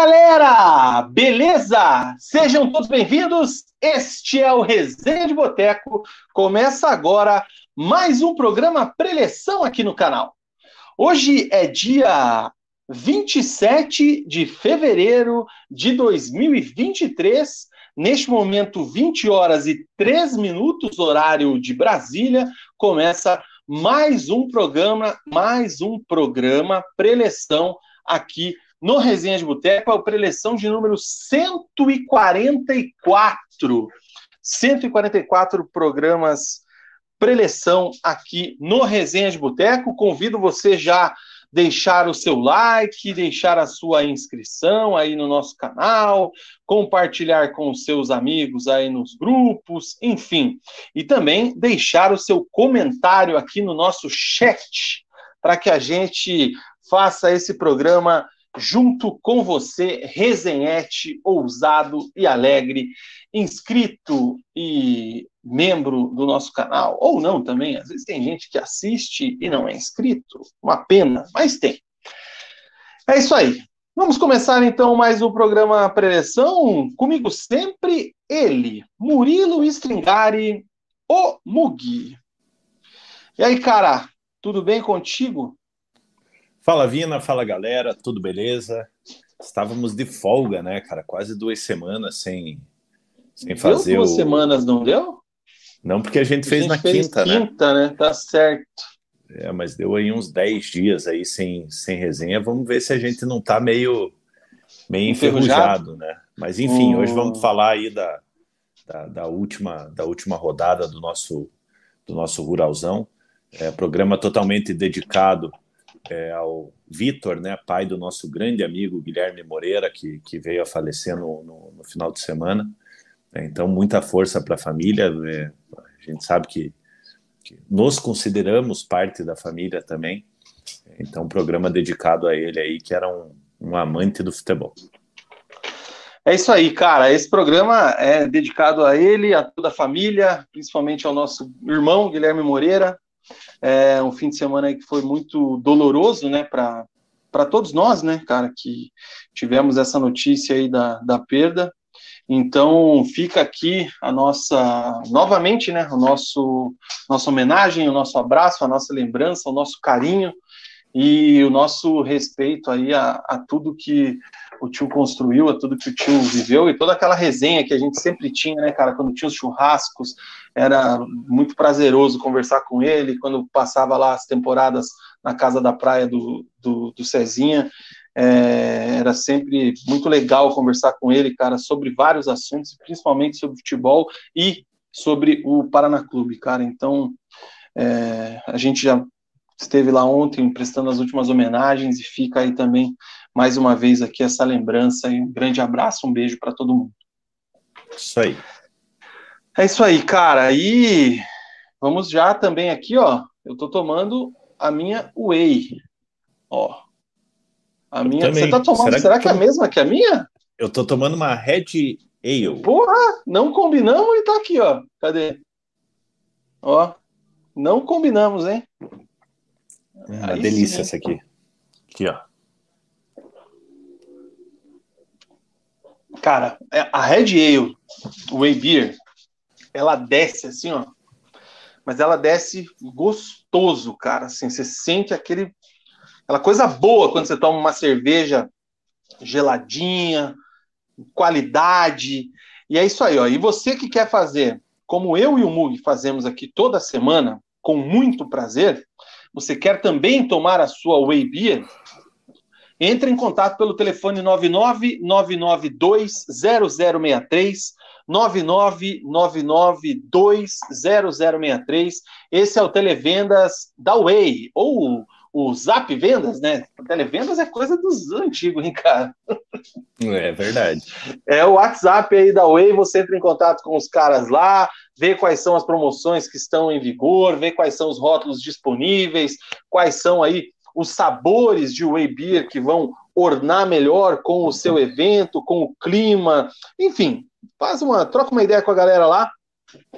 galera! Beleza? Sejam todos bem-vindos. Este é o Resenha de Boteco. Começa agora mais um programa preleção aqui no canal. Hoje é dia 27 de fevereiro de 2023. Neste momento, 20 horas e 3 minutos, horário de Brasília, começa mais um programa, mais um programa preleção aqui no Resenha de Boteco, a preleção de número 144. 144 programas preleção aqui no Resenha de Boteco. Convido você já deixar o seu like, deixar a sua inscrição aí no nosso canal, compartilhar com os seus amigos aí nos grupos, enfim. E também deixar o seu comentário aqui no nosso chat para que a gente faça esse programa junto com você, resenhete, ousado e alegre, inscrito e membro do nosso canal, ou não também, às vezes tem gente que assiste e não é inscrito, uma pena, mas tem. É isso aí. Vamos começar então mais um programa Preleção, comigo sempre ele, Murilo Stringari, o Mugi. E aí, cara, tudo bem contigo? Fala Vina, fala galera, tudo beleza? Estávamos de folga, né, cara? Quase duas semanas sem, sem fazer. Deu duas o... semanas, não deu? Não, porque a gente fez a gente na fez quinta, quinta, né? Quinta, né? Tá certo. É, mas deu aí uns 10 dias aí sem, sem resenha. Vamos ver se a gente não tá meio, meio enferrujado, enferrujado né? Mas enfim, hoje vamos hum. falar aí da, da, da, última, da última rodada do nosso, do nosso Ruralzão. É, programa totalmente dedicado é, ao Vitor, né, pai do nosso grande amigo Guilherme Moreira, que, que veio a falecer no, no, no final de semana. É, então, muita força para a família. É, a gente sabe que, que, nos consideramos parte da família também. Então, um programa dedicado a ele aí, que era um, um amante do futebol. É isso aí, cara. Esse programa é dedicado a ele, a toda a família, principalmente ao nosso irmão Guilherme Moreira, é um fim de semana que foi muito doloroso, né, para para todos nós, né, cara, que tivemos essa notícia aí da, da perda. Então, fica aqui a nossa, novamente, né, o nosso, nossa homenagem, o nosso abraço, a nossa lembrança, o nosso carinho e o nosso respeito aí a, a tudo que o tio construiu, a tudo que o tio viveu e toda aquela resenha que a gente sempre tinha, né, cara, quando tinha os churrascos, era muito prazeroso conversar com ele, quando passava lá as temporadas na casa da praia do, do, do Cezinha, é, era sempre muito legal conversar com ele, cara, sobre vários assuntos, principalmente sobre futebol e sobre o Paraná Clube, cara, então é, a gente já esteve lá ontem prestando as últimas homenagens e fica aí também mais uma vez aqui essa lembrança um grande abraço, um beijo para todo mundo. Isso aí. É isso aí, cara. E vamos já também aqui, ó. Eu tô tomando a minha whey. Ó. A minha. Também. Você tá tomando? Será, será que, que é a mesma que a minha? Eu tô tomando uma Red Ale. Porra, não combinamos e tá aqui, ó. Cadê? Ó. Não combinamos, hein? Uma Aí delícia sim, essa aqui. Aqui, ó. Cara, é, a Red Ale, Whey Beer, ela desce assim, ó. Mas ela desce gostoso, cara. Assim, você sente aquele, aquela coisa boa quando você toma uma cerveja geladinha, qualidade. E é isso aí, ó. E você que quer fazer, como eu e o Mug fazemos aqui toda semana, com muito prazer, você quer também tomar a sua Whey Beer? Entre em contato pelo telefone 999920063 999920063. Esse é o Televendas da Way, ou o Zap Vendas, né? Televendas é coisa dos antigos, hein, cara? É verdade. É o WhatsApp aí da Way, você entra em contato com os caras lá, vê quais são as promoções que estão em vigor, vê quais são os rótulos disponíveis, quais são aí os sabores de Whey Beer que vão ornar melhor com o seu evento, com o clima, enfim, faz uma, troca uma ideia com a galera lá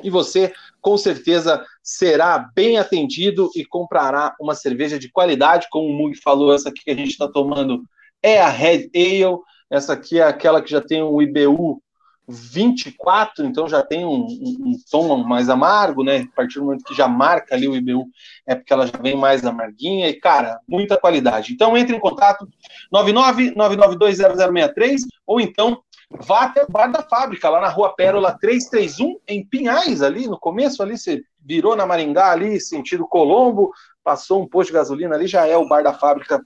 e você com certeza será bem atendido e comprará uma cerveja de qualidade, como o Mug falou, essa aqui que a gente está tomando é a Red Ale, Essa aqui é aquela que já tem um IBU 24, então já tem um, um, um, tom mais amargo, né? A partir do momento que já marca ali o IBU, é porque ela já vem mais amarguinha e, cara, muita qualidade. Então entre em contato 999920063 ou então vá até o bar da fábrica, lá na rua Pérola 331, em Pinhais, ali no começo, ali você virou na Maringá, ali, sentido Colombo, passou um posto de gasolina ali, já é o bar da fábrica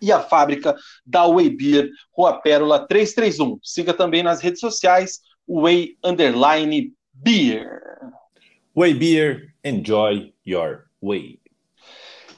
e a fábrica da Way Beer, Rua Pérola 331. Siga também nas redes sociais, Way Underline Beer. Way Beer, enjoy your way.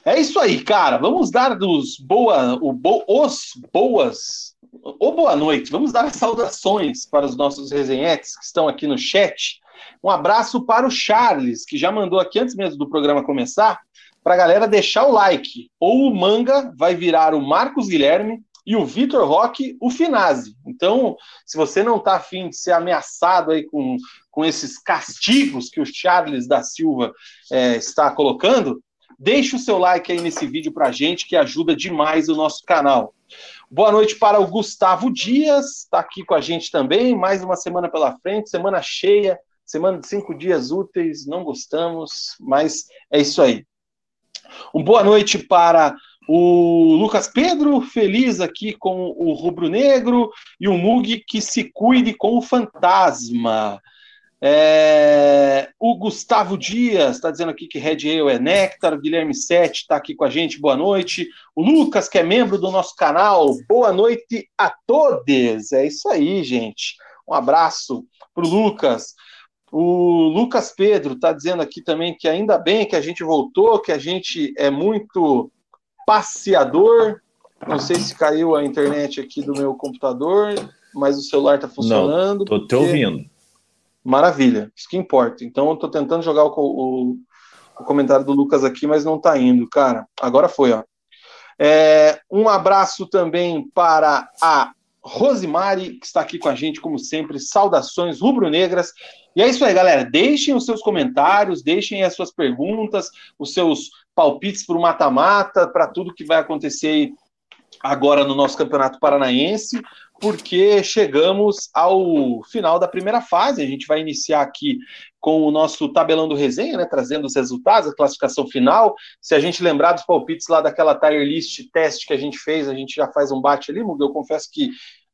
É isso aí, cara. Vamos dar dos boa, o bo, os boas ou boa noite. Vamos dar saudações para os nossos resenhetes que estão aqui no chat. Um abraço para o Charles, que já mandou aqui antes mesmo do programa começar, para a galera deixar o like. Ou o Manga vai virar o Marcos Guilherme e o Vitor Roque o Finazzi. Então, se você não está afim de ser ameaçado aí com, com esses castigos que o Charles da Silva é, está colocando, deixe o seu like aí nesse vídeo para a gente, que ajuda demais o nosso canal. Boa noite para o Gustavo Dias, está aqui com a gente também. Mais uma semana pela frente, semana cheia, semana de cinco dias úteis. Não gostamos, mas é isso aí. Um boa noite para o Lucas Pedro, feliz aqui com o Rubro Negro, e o Mug que se cuide com o fantasma. É, o Gustavo Dias está dizendo aqui que Red Ale é néctar. O Guilherme Sete está aqui com a gente, boa noite. O Lucas, que é membro do nosso canal, boa noite a todos. É isso aí, gente. Um abraço para o Lucas. O Lucas Pedro está dizendo aqui também que ainda bem que a gente voltou, que a gente é muito passeador. Não sei se caiu a internet aqui do meu computador, mas o celular está funcionando. Estou porque... te ouvindo. Maravilha, isso que importa. Então eu estou tentando jogar o, o, o, comentário do Lucas aqui, mas não está indo, cara. Agora foi, ó. É, um abraço também para a Rosimari, que está aqui com a gente, como sempre. Saudações rubro-negras. E é isso aí, galera. Deixem os seus comentários, deixem as suas perguntas, os seus palpites para o mata-mata, para tudo que vai acontecer agora no nosso Campeonato Paranaense porque chegamos ao final da primeira fase. A gente vai iniciar aqui com o nosso tabelão do resenha, né, trazendo os resultados, a classificação final. Se a gente lembrar dos palpites lá daquela tier list teste que a gente fez, a gente já faz um bate ali, Eu confesso que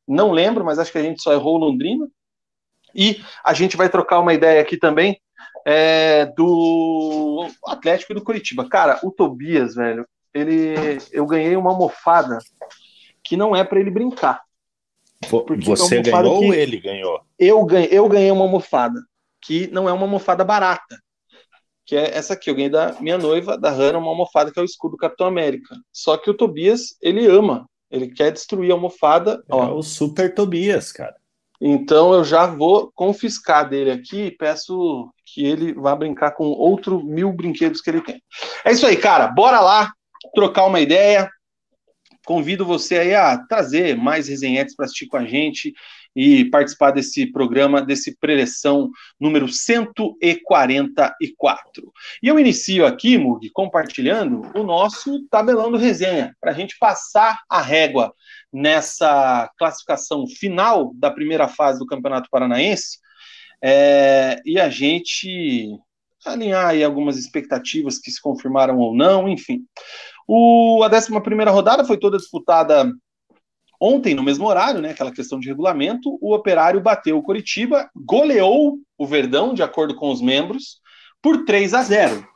não lembro, mas acho que a gente só errou Londrina. E a gente vai trocar uma ideia aqui também é, do Atlético e do Curitiba. Cara, o Tobias, velho, ele, eu ganhei uma almofada que não é para ele brincar. Você ganhou ou ele ganhou? Eu ganhei, eu ganhei uma almofada, que não é uma almofada barata. Que é essa aqui, eu ganhei da minha noiva, da Hannah, uma almofada que é o escudo do Capitão América. Só que o Tobias, ele ama. Ele quer destruir a almofada. É ó. o Super Tobias, cara. Então eu já vou confiscar dele aqui e peço que ele vá brincar com outro mil brinquedos que ele tem. É isso aí, cara. Bora lá trocar uma ideia convido você aí a trazer mais resenhetes para assistir com a gente e participar desse programa, desse preleção número 144. E eu inicio aqui, Mug, compartilhando o nosso tabelão do resenha, para a gente passar a régua nessa classificação final da primeira fase do Campeonato Paranaense é, e a gente alinhar aí algumas expectativas que se confirmaram ou não, enfim. O, a 11 rodada foi toda disputada ontem, no mesmo horário, né? Aquela questão de regulamento. O Operário bateu o Coritiba, goleou o Verdão, de acordo com os membros, por 3 a 0.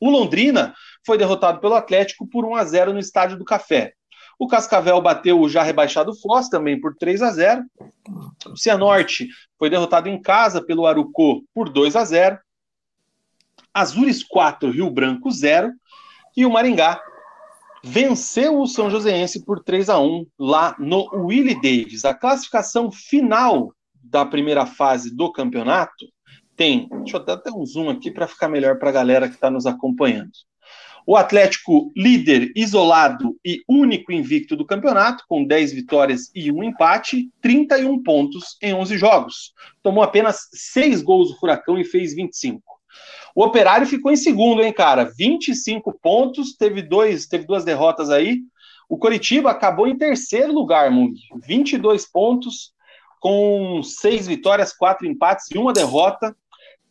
O Londrina foi derrotado pelo Atlético por 1 a 0 no Estádio do Café. O Cascavel bateu o já rebaixado Foz também por 3 a 0. O Cianorte foi derrotado em casa pelo Arucô por 2 a 0. Azures 4, Rio Branco 0. E o Maringá venceu o São Joséense por 3 a 1 lá no Willie Davis. A classificação final da primeira fase do campeonato tem. Deixa eu dar até um zoom aqui para ficar melhor para a galera que está nos acompanhando. O Atlético, líder isolado e único invicto do campeonato, com 10 vitórias e um empate, 31 pontos em 11 jogos. Tomou apenas 6 gols do Furacão e fez 25. O Operário ficou em segundo, hein, cara? 25 pontos, teve, dois, teve duas derrotas aí. O Coritiba acabou em terceiro lugar, Mung, 22 pontos, com seis vitórias, quatro empates e uma derrota,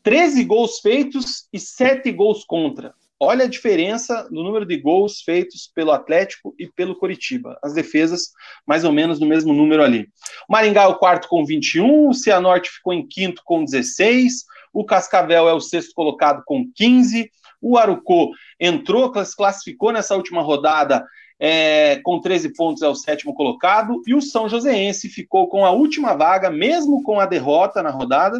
13 gols feitos e 7 gols contra. Olha a diferença no número de gols feitos pelo Atlético e pelo Coritiba. As defesas, mais ou menos no mesmo número ali. O Maringá é o quarto com 21, o Cianorte ficou em quinto com 16, o Cascavel é o sexto colocado com 15, o Arucô entrou, classificou nessa última rodada é, com 13 pontos, é o sétimo colocado, e o São Joséense ficou com a última vaga, mesmo com a derrota na rodada,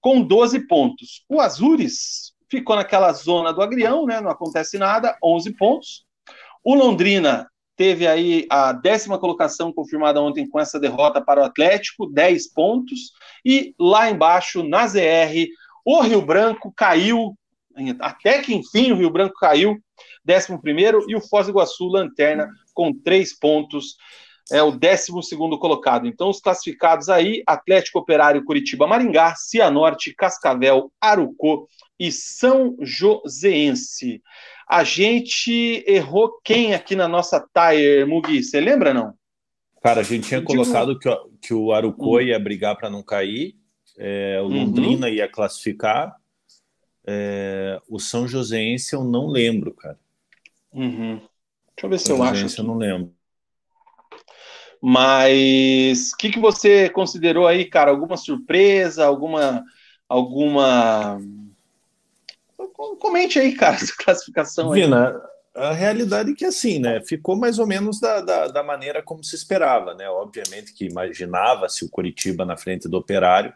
com 12 pontos. O Azures ficou naquela zona do agrião, né, não acontece nada, 11 pontos. O Londrina teve aí a décima colocação confirmada ontem com essa derrota para o Atlético, 10 pontos. E lá embaixo, na ZR, o Rio Branco caiu, até que enfim o Rio Branco caiu, 11 e o Foz do Iguaçu, lanterna, com 3 pontos, é o 12 colocado. Então, os classificados aí: Atlético Operário, Curitiba, Maringá, Cianorte, Cascavel, Arucô e São Joséense. A gente errou quem aqui na nossa Tire, Mugi? Você lembra, não? Cara, a gente tinha colocado que, que o Arucô hum. ia brigar para não cair é, o uhum. Londrina uhum. ia classificar. É, o São Joséense eu não lembro, cara. Uhum. Deixa eu ver se eu acho. Aqui. Eu não lembro. Mas o que, que você considerou aí, cara? Alguma surpresa? Alguma. Alguma. Comente aí, cara, essa classificação aí. Vina, a realidade é que assim, né? Ficou mais ou menos da, da, da maneira como se esperava, né? Obviamente que imaginava-se o Curitiba na frente do operário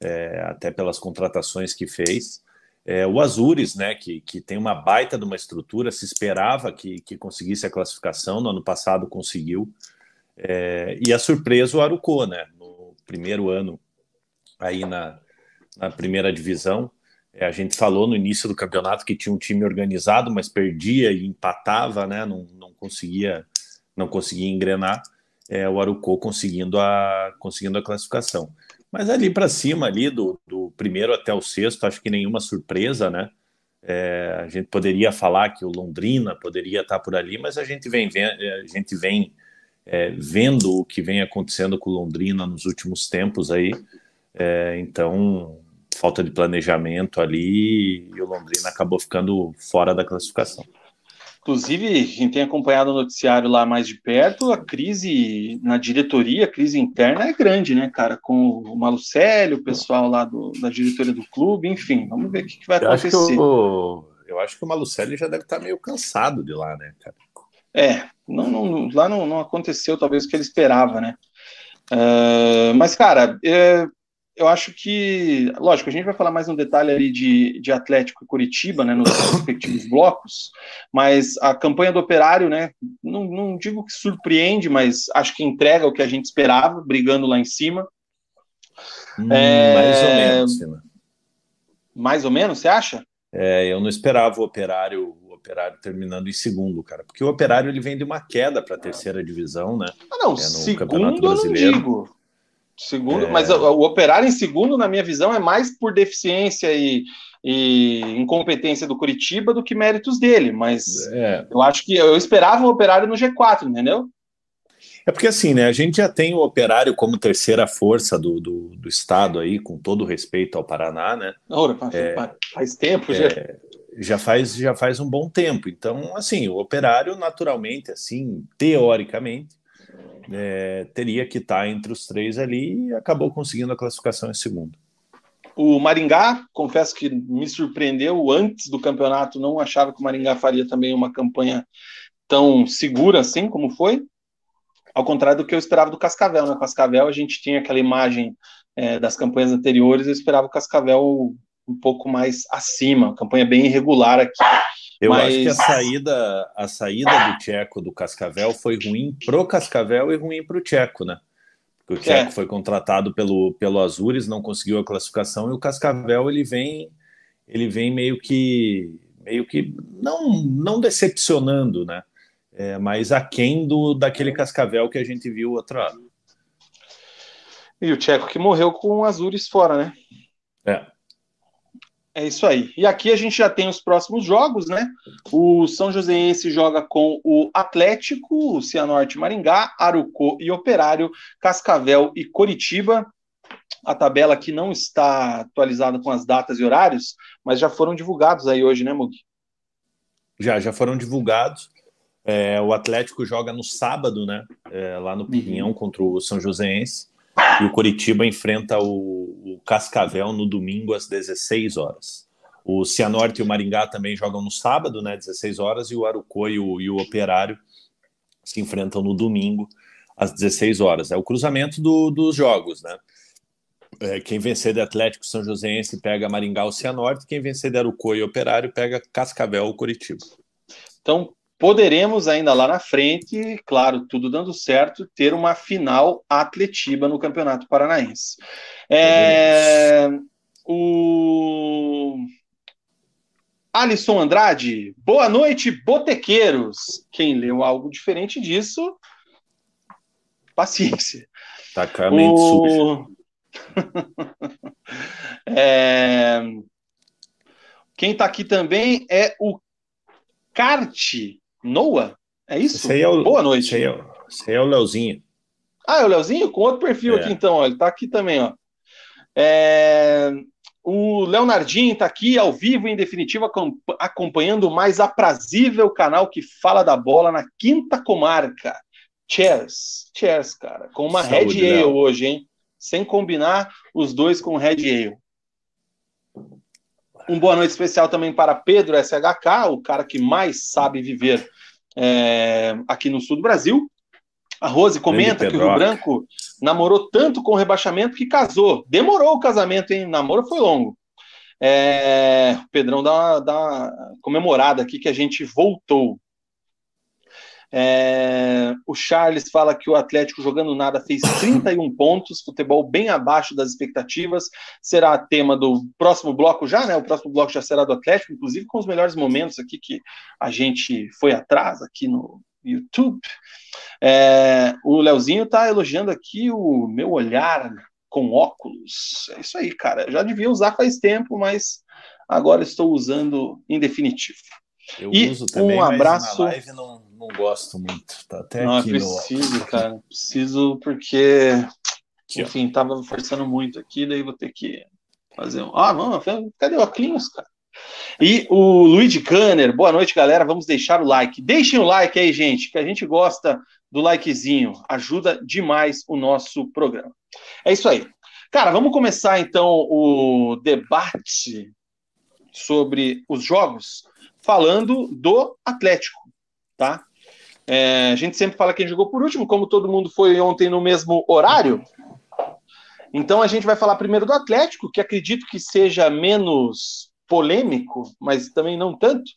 é, até pelas contratações que fez. É, o Azures, né, que, que tem uma baita de uma estrutura, se esperava que, que conseguisse a classificação, no ano passado conseguiu. É, e a surpresa o Arucô, né, no primeiro ano aí na, na primeira divisão. É, a gente falou no início do campeonato que tinha um time organizado, mas perdia e empatava, né, não, não conseguia não conseguia engrenar. É, o Arucô conseguindo a, conseguindo a classificação. Mas ali para cima, ali do, do, primeiro até o sexto, acho que nenhuma surpresa, né? É, a gente poderia falar que o Londrina poderia estar por ali, mas a gente vem, é, a gente vem é, vendo o que vem acontecendo com o Londrina nos últimos tempos aí. É, então, falta de planejamento ali e o Londrina acabou ficando fora da classificação. Inclusive, quem tem acompanhado o noticiário lá mais de perto, a crise na diretoria, a crise interna é grande, né, cara? Com o Malucélio, o pessoal lá do, da diretoria do clube, enfim, vamos ver o que, que vai eu acontecer. Acho o, eu acho que o Malucélio já deve estar meio cansado de lá, né, cara? É, não, não, lá não, não aconteceu talvez o que ele esperava, né? Uh, mas, cara, é, eu acho que, lógico, a gente vai falar mais um detalhe ali de, de Atlético e Curitiba, né, nos respectivos blocos, mas a campanha do Operário, né, não, não digo que surpreende, mas acho que entrega o que a gente esperava, brigando lá em cima. Hum, é... Mais ou menos, Sina. Mais ou menos, você acha? É, eu não esperava o Operário, o Operário terminando em segundo, cara, porque o Operário ele vem de uma queda para a terceira divisão, né? Ah, não, é, segundo eu não digo. Segundo, é... mas o, o, operário em segundo, na minha visão, é mais por deficiência e, e incompetência do Curitiba do que méritos dele. Mas é. eu acho que eu esperava o operário no G4, entendeu? É porque assim, né? A gente já tem o operário como terceira força do, do, do estado aí, com todo respeito ao Paraná, né? Ora, é, faz tempo já. É, já faz, já faz um bom tempo. Então, assim, o operário, naturalmente, assim, teoricamente, é, teria que estar entre os três ali e acabou conseguindo a classificação em segundo. O Maringá, confesso que me surpreendeu antes do campeonato, não achava que o Maringá faria também uma campanha tão segura assim como foi, ao contrário do que eu esperava do Cascavel. Né? Cascavel a gente tinha aquela imagem é, das campanhas anteriores, eu esperava o Cascavel um pouco mais acima, campanha bem irregular aqui. Eu Mas... acho que a saída, a saída do Tcheco do Cascavel foi ruim pro Cascavel e ruim pro Tcheco, né? Porque o Tcheco é. foi contratado pelo, pelo Azures, não conseguiu a classificação, e o Cascavel ele vem, ele vem meio que meio que não, não decepcionando, né? É, mas aquém do, daquele Cascavel que a gente viu outro ano. E o Tcheco que morreu com o Azures fora, né? É. É isso aí. E aqui a gente já tem os próximos jogos, né? O São Joséense joga com o Atlético, o Cianorte Maringá, Arucô e Operário, Cascavel e Coritiba. A tabela aqui não está atualizada com as datas e horários, mas já foram divulgados aí hoje, né, Mugi? Já, já foram divulgados. É, o Atlético joga no sábado, né? É, lá no uhum. Pinhão uhum. contra o São Joséense. E o Coritiba enfrenta o, o, Cascavel no domingo às 16 horas. O Cianorte e o Maringá também jogam no sábado, né, 16 horas, e o Arucô e o, Operário se enfrentam no domingo às 16 horas. É o cruzamento do, dos jogos, né? É, quem vencer de Atlético São Joséense pega Maringá ou Cianorte, quem vencer de Arucô e Operário pega Cascavel ou Curitiba. Então, poderemos ainda lá na frente, claro, tudo dando certo, ter uma final atletiba no Campeonato Paranaense. É, o Alisson Andrade, boa noite, botequeiros. Quem leu algo diferente disso, paciência. Tá com a mente o... é... Quem está aqui também é o Kart Noah? É isso? É o, Boa noite. Esse aí, é, esse aí é o Leozinho. Ah, é o Leozinho? Com outro perfil é. aqui, então. Ó, ele está aqui também, ó. É... O Leonardinho está aqui ao vivo, em definitiva, acompanhando o mais aprazível canal que fala da bola na quinta comarca. Cheers, cheers, cara. Com uma Saúde, Red Ale hoje, hein? Sem combinar os dois com Red Ale. Um boa noite especial também para Pedro SHK, o cara que mais sabe viver é, aqui no sul do Brasil. A Rose comenta que o Rio Branco namorou tanto com o rebaixamento que casou. Demorou o casamento, hein? Namoro foi longo. É, o Pedrão dá uma, dá uma comemorada aqui que a gente voltou. É, o Charles fala que o Atlético jogando nada fez 31 pontos, futebol bem abaixo das expectativas. Será tema do próximo bloco já, né? O próximo bloco já será do Atlético, inclusive com os melhores momentos aqui que a gente foi atrás aqui no YouTube. É, o Leozinho está elogiando aqui o meu olhar com óculos. É isso aí, cara. Eu já devia usar faz tempo, mas agora estou usando em definitivo. Eu e uso também, um abraço. Mas na live não, não gosto muito. Tá até não, aqui preciso, no... cara. Preciso porque, aqui, enfim, ó. tava forçando muito aqui, daí vou ter que fazer um. Ah, não, cadê o Oclinhos, cara? E o Luigi Kanner, boa noite, galera. Vamos deixar o like. Deixem o like aí, gente, que a gente gosta do likezinho. Ajuda demais o nosso programa. É isso aí. Cara, vamos começar então o debate sobre os jogos falando do Atlético, tá? É, a gente sempre fala quem jogou por último, como todo mundo foi ontem no mesmo horário. Então a gente vai falar primeiro do Atlético, que acredito que seja menos polêmico, mas também não tanto,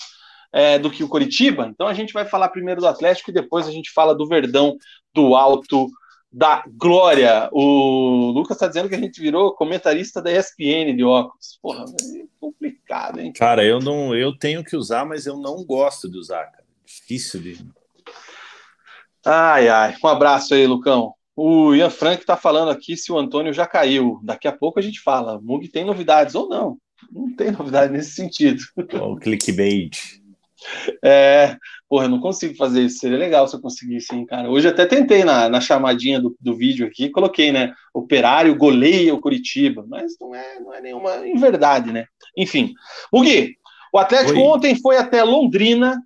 é, do que o Coritiba. Então a gente vai falar primeiro do Atlético e depois a gente fala do Verdão do Alto da Glória. O Lucas está dizendo que a gente virou comentarista da ESPN de óculos. Porra, é complicado, hein? Cara, eu não, eu tenho que usar, mas eu não gosto de usar, cara. Difícil de. Ai, ai. Um abraço aí, Lucão. O Ian Frank está falando aqui se o Antônio já caiu. Daqui a pouco a gente fala. Mug tem novidades ou não. Não tem novidade nesse sentido. O clickbait. É, porra, eu não consigo fazer isso. Seria legal se eu conseguisse, hein, cara. Hoje até tentei na, na chamadinha do, do vídeo aqui, coloquei, né? Operário goleia o Curitiba, mas não é, não é nenhuma em verdade, né? Enfim. O Gui, o Atlético Oi. ontem foi até Londrina,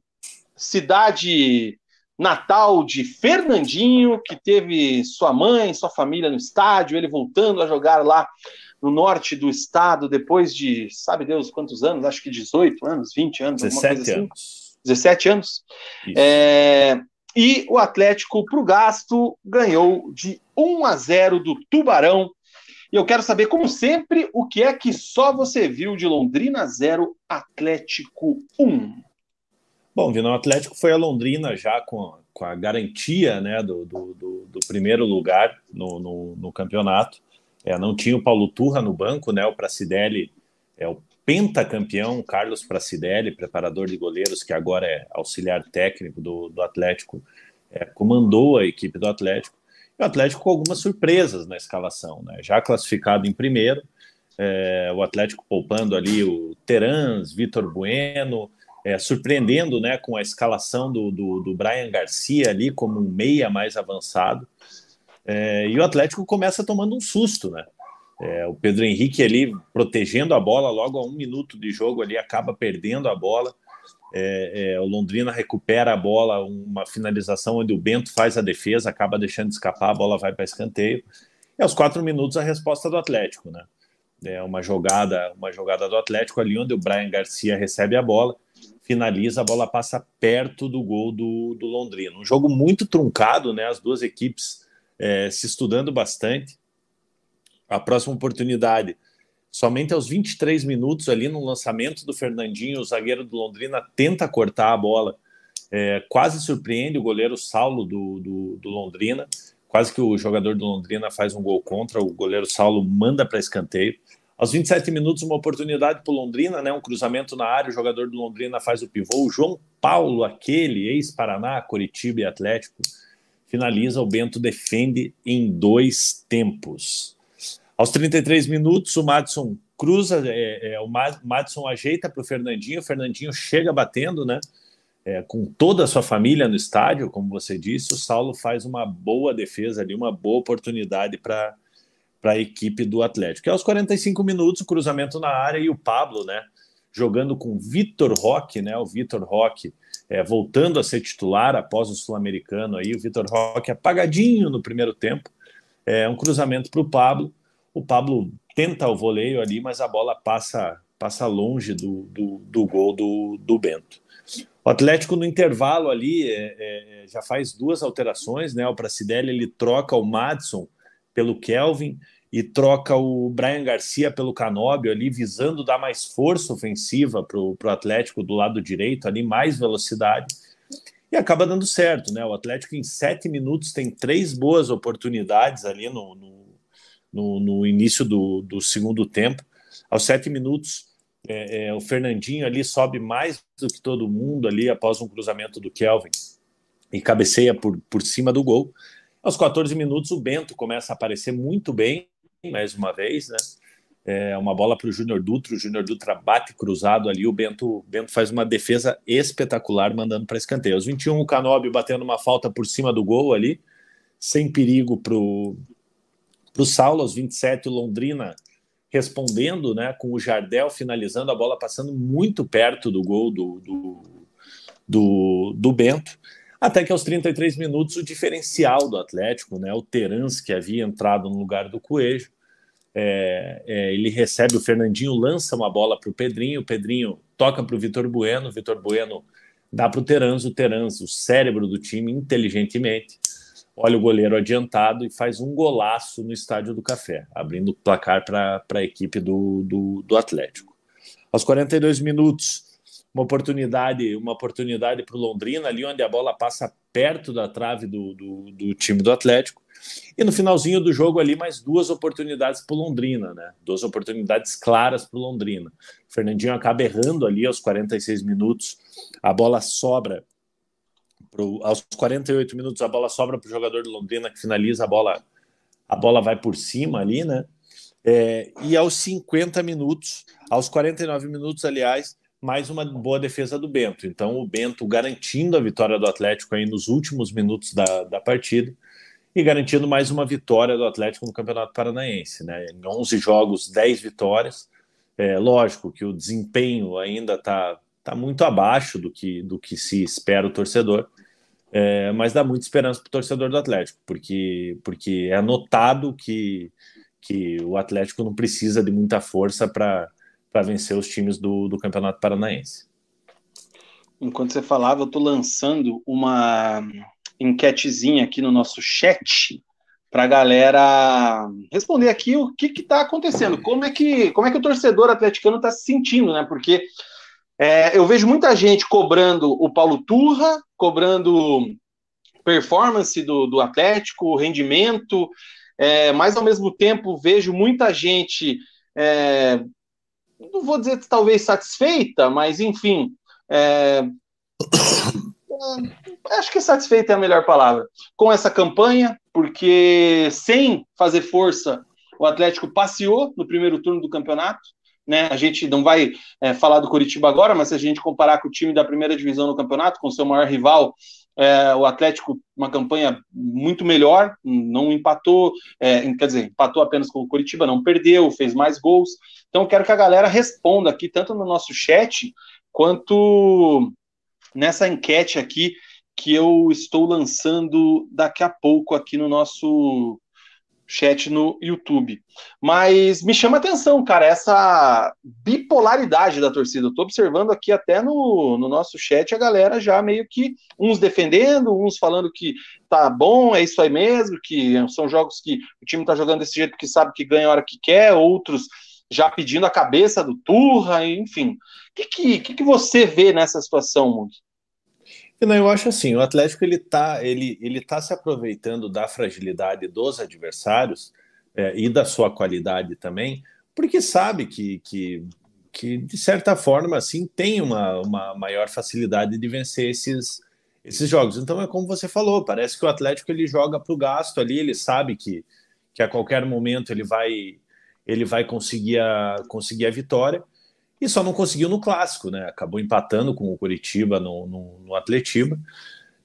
cidade natal de Fernandinho, que teve sua mãe, sua família no estádio, ele voltando a jogar lá no norte do estado, depois de, sabe Deus quantos anos, acho que 18 anos, 20 anos, 17 alguma coisa assim. anos. 17 anos. É, e o Atlético, para o gasto, ganhou de 1 a 0 do Tubarão. E eu quero saber, como sempre, o que é que só você viu de Londrina 0, Atlético 1. Bom, Vino, o Atlético foi a Londrina já com, com a garantia né, do, do, do, do primeiro lugar no, no, no campeonato. É, não tinha o Paulo Turra no banco, né? O Pracidelli é o pentacampeão, Carlos Pracidelli, preparador de goleiros, que agora é auxiliar técnico do, do Atlético, é, comandou a equipe do Atlético. E o Atlético com algumas surpresas na escalação, né? Já classificado em primeiro, é, o Atlético poupando ali o Terans, Vitor Bueno, é, surpreendendo né, com a escalação do, do, do, Brian Garcia ali como um meia mais avançado. É, e o Atlético começa tomando um susto, né? É, o Pedro Henrique ali protegendo a bola logo a um minuto de jogo ali acaba perdendo a bola. É, é, o Londrina recupera a bola, uma finalização onde o Bento faz a defesa, acaba deixando de escapar, a bola vai para escanteio. E aos quatro minutos a resposta do Atlético, né? É uma jogada, uma jogada do Atlético ali onde o Brian Garcia recebe a bola, finaliza, a bola passa perto do gol do, do Londrina. Um jogo muito truncado, né? As duas equipes é, se estudando bastante. A próxima oportunidade, somente aos 23 minutos ali no lançamento do Fernandinho, o zagueiro do Londrina tenta cortar a bola, é, quase surpreende o goleiro Saulo do, do, do Londrina quase que o jogador do Londrina faz um gol contra, o goleiro Saulo manda para escanteio. Aos 27 minutos, uma oportunidade para o Londrina, né? um cruzamento na área, o jogador do Londrina faz o pivô. O João Paulo, aquele ex-Paraná, Curitiba e Atlético, finaliza, o Bento defende em dois tempos. Aos 33 minutos, o Madison cruza, é, é, o Madison ajeita para o Fernandinho, o Fernandinho chega batendo, né? é, com toda a sua família no estádio, como você disse, o Saulo faz uma boa defesa ali, uma boa oportunidade para a equipe do Atlético. E aos 45 minutos, o cruzamento na área e o Pablo, né? Jogando com Vitor Roque, né? O Vitor Roque é, voltando a ser titular após o Sul-Americano aí, o Vitor Roque apagadinho no primeiro tempo. É um cruzamento para o Pablo. O Pablo tenta o voleio ali, mas a bola passa passa longe do, do, do gol do, do Bento. O Atlético no intervalo ali é, é, já faz duas alterações, né? O Pracidelli ele troca o Madison pelo Kelvin e troca o Brian Garcia pelo Canóbio ali, visando dar mais força ofensiva para o Atlético do lado direito, ali mais velocidade. E acaba dando certo, né? O Atlético em sete minutos tem três boas oportunidades ali no, no, no, no início do, do segundo tempo. Aos sete minutos, é, é, o Fernandinho ali sobe mais do que todo mundo ali após um cruzamento do Kelvin e cabeceia por, por cima do gol. Aos 14 minutos, o Bento começa a aparecer muito bem, mais uma vez, né? É uma bola para o Júnior Dutra, o Júnior Dutra bate cruzado ali, o Bento, Bento faz uma defesa espetacular, mandando para escanteio. Aos 21, o Canóbio batendo uma falta por cima do gol ali, sem perigo para o Saulo. Aos 27, o Londrina respondendo, né, com o Jardel finalizando a bola, passando muito perto do gol do, do, do, do Bento, até que aos 33 minutos o diferencial do Atlético, né, o Terans, que havia entrado no lugar do Coelho, é, é, ele recebe o Fernandinho, lança uma bola para o Pedrinho, o Pedrinho toca para o Vitor Bueno, o Vitor Bueno dá para o Terans, o Terans, o cérebro do time, inteligentemente, olha o goleiro adiantado e faz um golaço no Estádio do Café, abrindo o placar para a equipe do, do, do, Atlético. Aos 42 minutos, uma oportunidade uma oportunidade para o Londrina, ali onde a bola passa perto da trave do, do, do, time do Atlético. E no finalzinho do jogo ali, mais duas oportunidades para o Londrina, né? Duas oportunidades claras para o Londrina. O Fernandinho acaba errando ali aos 46 minutos, a bola sobra Pro, aos 48 minutos a bola sobra para o jogador do Londrina que finaliza a bola, a bola vai por cima ali, né? É, e aos 50 minutos, aos 49 minutos, aliás, mais uma boa defesa do Bento. Então o Bento garantindo a vitória do Atlético aí nos últimos minutos da, da partida e garantindo mais uma vitória do Atlético no Campeonato Paranaense, né? Em 11 jogos, 10 vitórias. É lógico que o desempenho ainda está tá muito abaixo do que, do que se espera o torcedor, é, mas dá muita esperança para o torcedor do Atlético, porque, porque é notado que, que o Atlético não precisa de muita força para vencer os times do, do Campeonato Paranaense. Enquanto você falava, eu estou lançando uma enquetezinha aqui no nosso chat para a galera responder aqui o que está acontecendo, como é que como é que o torcedor atleticano está se sentindo, né? Porque é, eu vejo muita gente cobrando o Paulo Turra, cobrando performance do, do Atlético, rendimento, é, mas ao mesmo tempo vejo muita gente, é, não vou dizer talvez satisfeita, mas enfim, é, acho que satisfeita é a melhor palavra, com essa campanha, porque sem fazer força O Atlético passeou no primeiro turno do campeonato, né? A gente não vai é, falar do Curitiba agora, mas se a gente comparar com o time da primeira divisão no campeonato, com seu maior rival, é, o Atlético, uma campanha muito melhor, não empatou, é, quer dizer, empatou apenas com o Curitiba, não perdeu, fez mais gols. Então, quero que a galera responda aqui, tanto no nosso chat, quanto nessa enquete aqui que eu estou lançando daqui a pouco aqui no nosso chat no YouTube. Mas me chama atenção, cara, essa bipolaridade da torcida. Eu tô observando aqui até no, no nosso chat a galera já meio que uns defendendo, uns falando que tá bom, é isso aí mesmo, que são jogos que o time tá jogando desse jeito que sabe que ganha a hora que quer, outros já pedindo a cabeça do Turra, enfim. O que, que, que, que você vê nessa situação? Não, eu acho assim, o Atlético ele está ele, ele tá se aproveitando da fragilidade dos adversários é, e da sua qualidade também, porque sabe que, que, que de certa forma assim tem uma, uma maior facilidade de vencer esses, esses jogos. Então é como você falou, parece que o Atlético ele joga para o gasto ali, ele sabe que, que a qualquer momento ele vai ele vai conseguir a, conseguir a vitória e só não conseguiu no clássico, né? Acabou empatando com o Curitiba no, no, no Atletiba.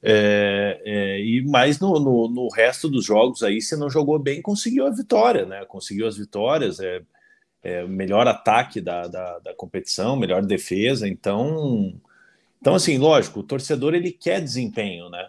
É, é, e mais no, no, no, resto dos jogos aí, se não jogou bem, conseguiu a vitória, né? Conseguiu as vitórias, é, é melhor ataque da, da, da, competição, melhor defesa. Então, então assim, lógico, o torcedor ele quer desempenho, né?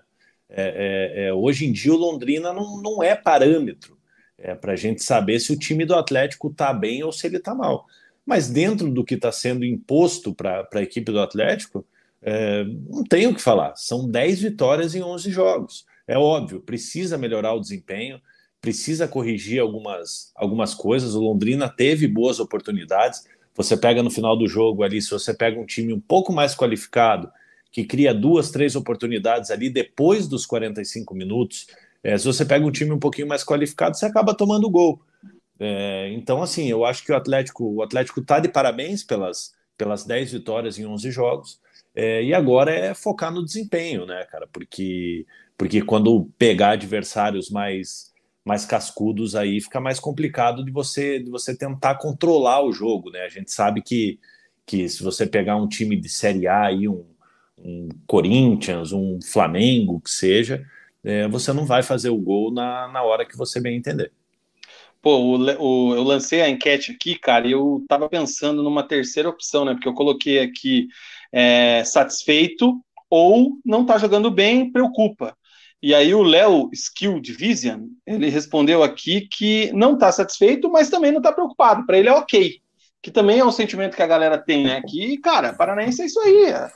É, é, é hoje em dia o Londrina não, não é parâmetro é, para a gente saber se o time do Atlético está bem ou se ele está mal. Mas dentro do que está sendo imposto para a equipe do Atlético, é, não tenho o que falar. São 10 vitórias em 11 jogos. É óbvio, precisa melhorar o desempenho, precisa corrigir algumas, algumas coisas. O Londrina teve boas oportunidades. Você pega no final do jogo ali, se você pega um time um pouco mais qualificado, que cria duas, três oportunidades ali depois dos 45 minutos, é, se você pega um time um pouquinho mais qualificado, você acaba tomando gol. É, então, assim, eu acho que o Atlético o Atlético está de parabéns pelas, pelas 10 vitórias em 11 jogos. É, e agora é focar no desempenho, né, cara? Porque, porque quando pegar adversários mais, mais cascudos aí fica mais complicado de você, de você tentar controlar o jogo, né? A gente sabe que, que se você pegar um time de Série A aí, um, um Corinthians, um Flamengo, que seja, é, você não vai fazer o gol na, na hora que você bem entender. Pô, o, o, eu lancei a enquete aqui, cara, e eu tava pensando numa terceira opção, né? Porque eu coloquei aqui é, satisfeito ou não tá jogando bem, preocupa. E aí o Léo Skill Division, ele respondeu aqui que não tá satisfeito, mas também não tá preocupado. Para ele é ok. Que também é um sentimento que a galera tem, né? Que, cara, Paranaense é isso aí. É,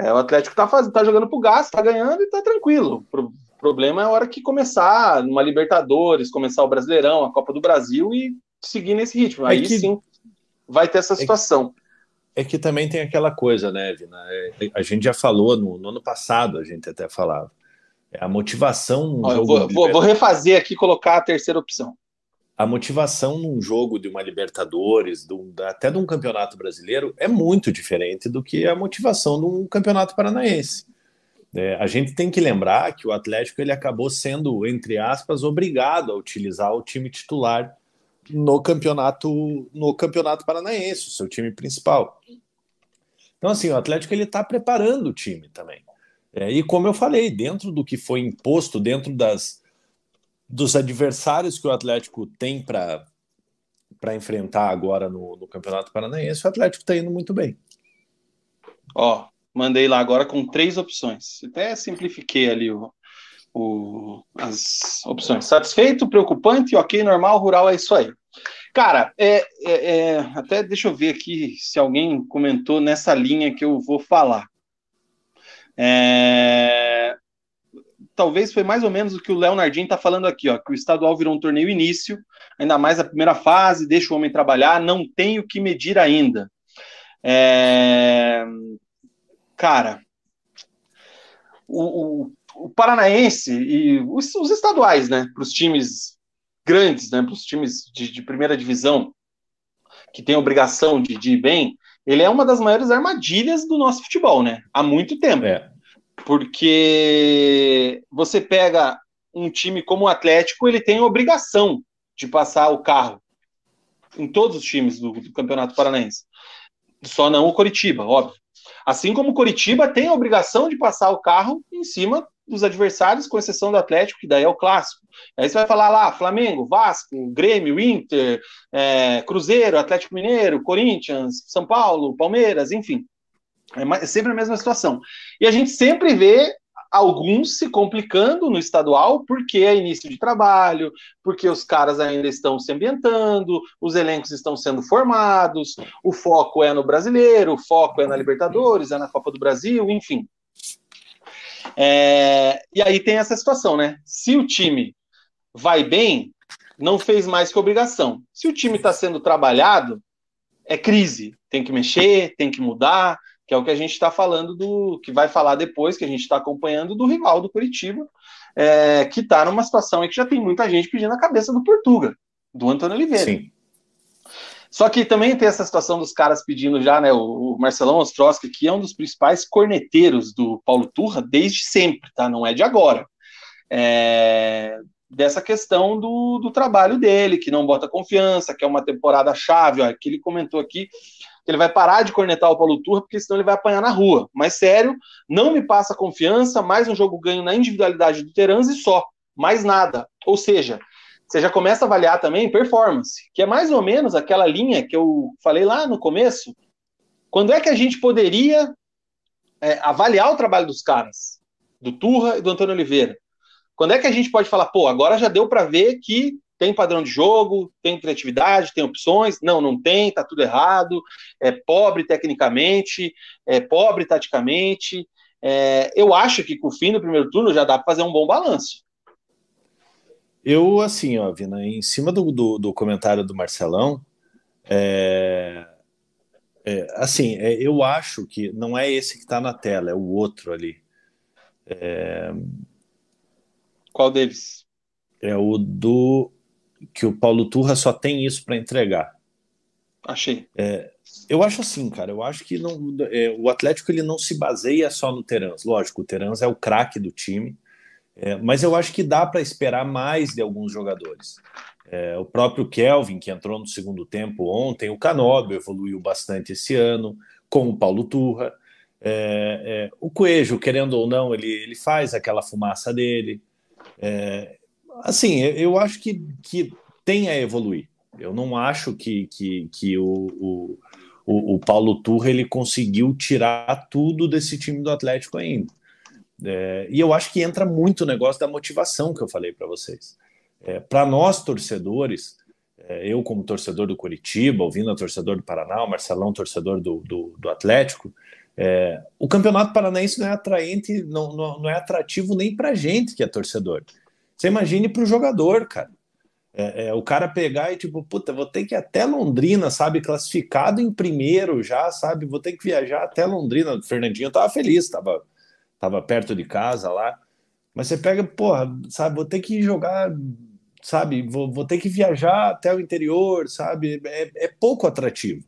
é, o Atlético tá, faz, tá jogando pro gás, tá ganhando e tá tranquilo problema é a hora que começar uma Libertadores, começar o Brasileirão, a Copa do Brasil e seguir nesse ritmo. É Aí que, sim vai ter essa situação. É que, é que também tem aquela coisa, né, Vina? É, a gente já falou no, no, ano passado, a gente até falava. É a motivação. Ó, vou, vou, vou refazer aqui colocar a terceira opção a motivação num jogo de uma Libertadores, do, até de um campeonato brasileiro, é muito diferente do que a motivação de um campeonato paranaense. É, a gente tem que lembrar que o Atlético ele acabou sendo, entre aspas, obrigado a utilizar o time titular no campeonato no campeonato paranaense, o seu time principal. Então, assim, o Atlético ele está preparando o time também. É, e como eu falei, dentro do que foi imposto, dentro das dos adversários que o Atlético tem para para enfrentar agora no, no Campeonato Paranaense, o Atlético está indo muito bem. Ó, Mandei lá agora com três opções. Até simplifiquei ali o, o, as opções. Satisfeito, preocupante, ok, normal, rural, é isso aí. Cara, é, é, é, até deixa eu ver aqui se alguém comentou nessa linha que eu vou falar. É, talvez foi mais ou menos o que o Leonardinho está falando aqui, ó, que o estadual virou um torneio início, ainda mais a primeira fase, deixa o homem trabalhar, não tem o que medir ainda. É, cara, o, o, o Paranaense e os, os estaduais, né, para os times grandes, né, para os times de, de, primeira divisão, que tem obrigação de, de ir bem, ele é uma das maiores armadilhas do nosso futebol, né, há muito tempo. É. Porque você pega um time como o Atlético, ele tem a obrigação de passar o carro em todos os times do, do Campeonato Paranaense. Só não o Coritiba, óbvio. Assim como o Coritiba tem a obrigação de passar o carro em cima dos adversários, com exceção do Atlético, que daí é o clássico. Aí você vai falar lá, Flamengo, Vasco, Grêmio, Inter, é, Cruzeiro, Atlético Mineiro, Corinthians, São Paulo, Palmeiras, enfim. É sempre a mesma situação. E a gente sempre vê alguns se complicando no estadual porque é início de trabalho, porque os caras ainda estão se ambientando, os elencos estão sendo formados, o foco é no brasileiro, o foco é na Libertadores, é na Copa do Brasil, enfim. É, e aí tem essa situação, né? Se o time vai bem, não fez mais que obrigação. Se o time está sendo trabalhado, é crise. Tem que mexer, tem que mudar, que é o que a gente está falando do. que vai falar depois, que a gente está acompanhando do rival do Curitiba, é, que está numa situação em que já tem muita gente pedindo a cabeça do Portuga, do Antônio Oliveira. Sim. Só que também tem essa situação dos caras pedindo já, né? O, Marcelão Ostroski, que é um dos principais corneteiros do Paulo Turra desde sempre, tá? Não é de agora. É, dessa questão do, do trabalho dele, que não bota confiança, que é uma temporada chave, ó, que ele comentou aqui que ele vai parar de cornetar o Paulo Turra, porque senão ele vai apanhar na rua. Mas sério, não me passa confiança, mais um jogo ganho na individualidade do Terans e só, mais nada. Ou seja, você já começa a avaliar também performance, que é mais ou menos aquela linha que eu falei lá no começo. Quando é que a gente poderia é, avaliar o trabalho dos caras, do Turra e do Antônio Oliveira? Quando é que a gente pode falar, pô, agora já deu para ver que tem padrão de jogo, tem criatividade, tem opções? Não, não tem, tá tudo errado, é pobre tecnicamente, é pobre taticamente. É, eu acho que com o fim do primeiro turno já dá para fazer um bom balanço. Eu, assim, ó, Vina, em cima do, do, do comentário do Marcelão, é, é, assim, é, eu acho que não é esse que está na tela, é o outro ali. É, Qual deles? É o do que o Paulo Turra só tem isso para entregar. Achei. É, eu acho assim, cara. Eu acho que não, é, o Atlético ele não se baseia só no Terans. Lógico, o Terans é o craque do time. É, mas eu acho que dá para esperar mais de alguns jogadores. É, o próprio Kelvin, que entrou no segundo tempo ontem, o Canóbio evoluiu bastante esse ano, com o Paulo Turra. É, é o Coelho, querendo ou não, ele, ele faz aquela fumaça dele. É, assim, eu acho que, que tem a evoluir. Eu não acho que, que, que o, o, o, Paulo Turra ele conseguiu tirar tudo desse time do Atlético ainda. É, e eu acho que entra muito o negócio da motivação que eu falei para vocês. É, para nós, torcedores, é, eu como torcedor do Curitiba, ouvindo a torcedor do Paraná, o Marcelão, torcedor do, do, do Atlético, é, o Campeonato Paranaense não é atraente, não, não, não é atrativo nem para gente que é torcedor. Você imagine para o jogador, cara. É, é, o cara pegar e tipo, puta, vou ter que ir até Londrina, sabe? Classificado em primeiro já, sabe? Vou ter que viajar até Londrina. O Fernandinho tava feliz, tava tava perto de casa lá. Mas você pega, porra, sabe, vou ter que jogar, sabe, vou, vou ter que viajar até o interior, sabe, é, é pouco atrativo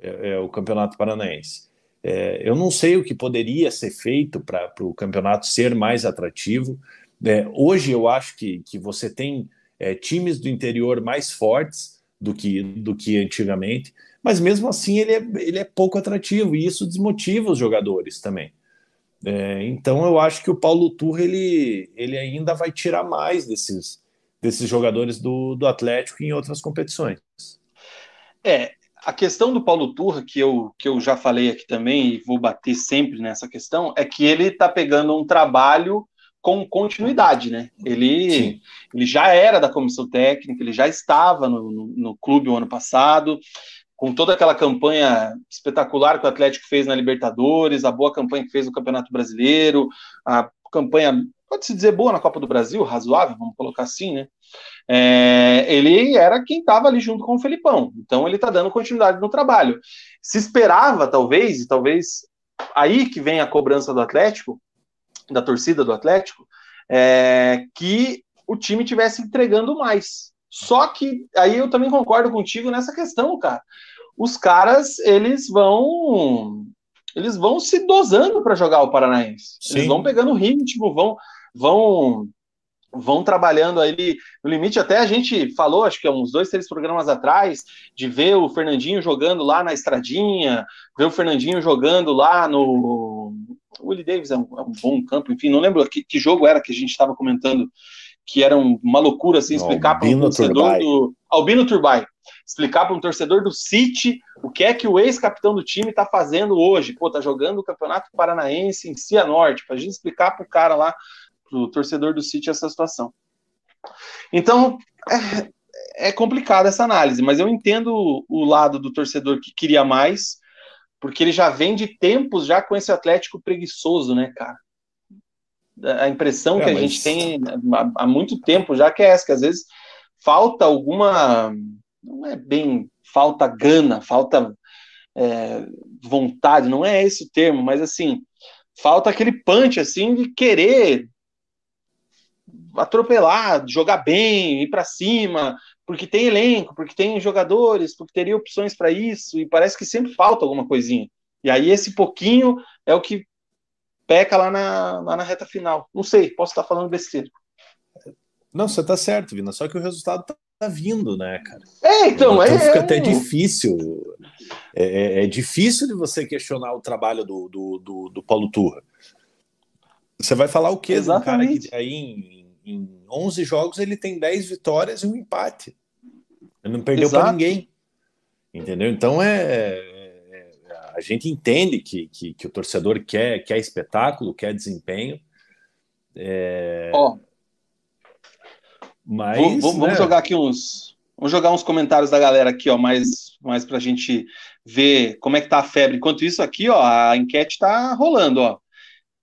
é, é, o Campeonato Paranaense. É, eu não sei o que poderia ser feito para o campeonato ser mais atrativo. É, hoje eu acho que, que você tem é, times do interior mais fortes do que, do que antigamente, mas mesmo assim ele é, ele é pouco atrativo e isso desmotiva os jogadores também. É, então eu acho que o Paulo Turra ele, ele ainda vai tirar mais desses, desses jogadores do, do Atlético em outras competições. É, a questão do Paulo Turra, que eu, que eu já falei aqui também, e vou bater sempre nessa questão, é que ele está pegando um trabalho com continuidade, né? Ele, ele já era da comissão técnica, ele já estava no, no, no clube o ano passado, com toda aquela campanha espetacular que o Atlético fez na Libertadores, a boa campanha que fez no Campeonato Brasileiro, a campanha, pode-se dizer boa na Copa do Brasil, razoável, vamos colocar assim, né? É, ele era quem estava ali junto com o Felipão, então ele está dando continuidade no trabalho. Se esperava, talvez, e talvez aí que vem a cobrança do Atlético, da torcida do Atlético, é, que o time tivesse entregando mais. Só que aí eu também concordo contigo nessa questão, cara. Os caras, eles vão eles vão se dosando para jogar o Paranaense. Sim. Eles vão pegando ritmo, vão vão vão trabalhando aí no limite. Até a gente falou, acho que há uns dois, três programas atrás, de ver o Fernandinho jogando lá na Estradinha, ver o Fernandinho jogando lá no. O Willie Davis é um, é um bom campo, enfim, não lembro que, que jogo era que a gente estava comentando que era uma loucura assim, explicar para um torcedor Turbay. do. Albino Turbay. Explicar para um torcedor do City o que é que o ex-capitão do time está fazendo hoje. Pô, tá jogando o Campeonato Paranaense em Cianorte, para a gente explicar para o cara lá o torcedor do City essa situação. Então, é, é complicada essa análise, mas eu entendo o lado do torcedor que queria mais, porque ele já vem de tempos já com esse Atlético preguiçoso, né, cara? A impressão é, que a mas... gente tem há, muito tempo já que é essa, que às vezes falta alguma. Não é bem falta gana, falta é, vontade, não é esse o termo, mas assim, falta aquele punch assim de querer atropelar, jogar bem, ir para cima, porque tem elenco, porque tem jogadores, porque teria opções para isso, e parece que sempre falta alguma coisinha. E aí esse pouquinho é o que peca lá na, lá na reta final. Não sei, posso estar falando besteira. Não, você está certo, Vina, só que o resultado tá, tá vindo, né, cara? É, então, então é, fica até difícil. É, é, é, difícil de você questionar o trabalho do, do, do, do Paulo Turra. Você vai falar o quê? Exatamente. Um cara que aí em em 11 jogos ele tem 10 vitórias e um empate. Ele não perdeu para ninguém. Entendeu? Então é, é, é, a gente entende que, que, que, o torcedor quer, quer espetáculo, quer desempenho. É... Ó, mas vamos, né? jogar aqui uns vamos jogar uns comentários da galera aqui, ó, mais mais para a gente ver como é que tá a febre. Enquanto isso aqui, ó, a enquete está rolando, ó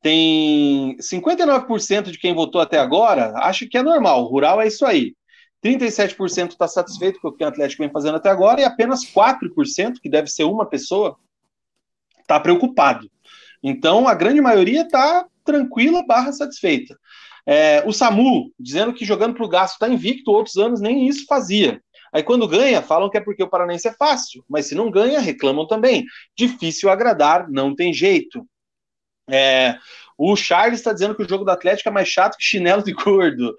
tem 59% de quem votou até agora acha que é normal, rural é isso aí. 37% está satisfeito com o que o Atlético vem fazendo até agora e apenas 4%, que deve ser uma pessoa, está preocupado. Então, a grande maioria está tranquila barra satisfeita. É, o SAMU, dizendo que jogando para o gasto está invicto, outros anos nem isso fazia. Aí quando ganha, falam que é porque o Paranense é fácil, mas se não ganha, reclamam também. Difícil agradar, não tem jeito. É, o Charles está dizendo que o jogo do Atlético é mais chato que chinelo de gordo.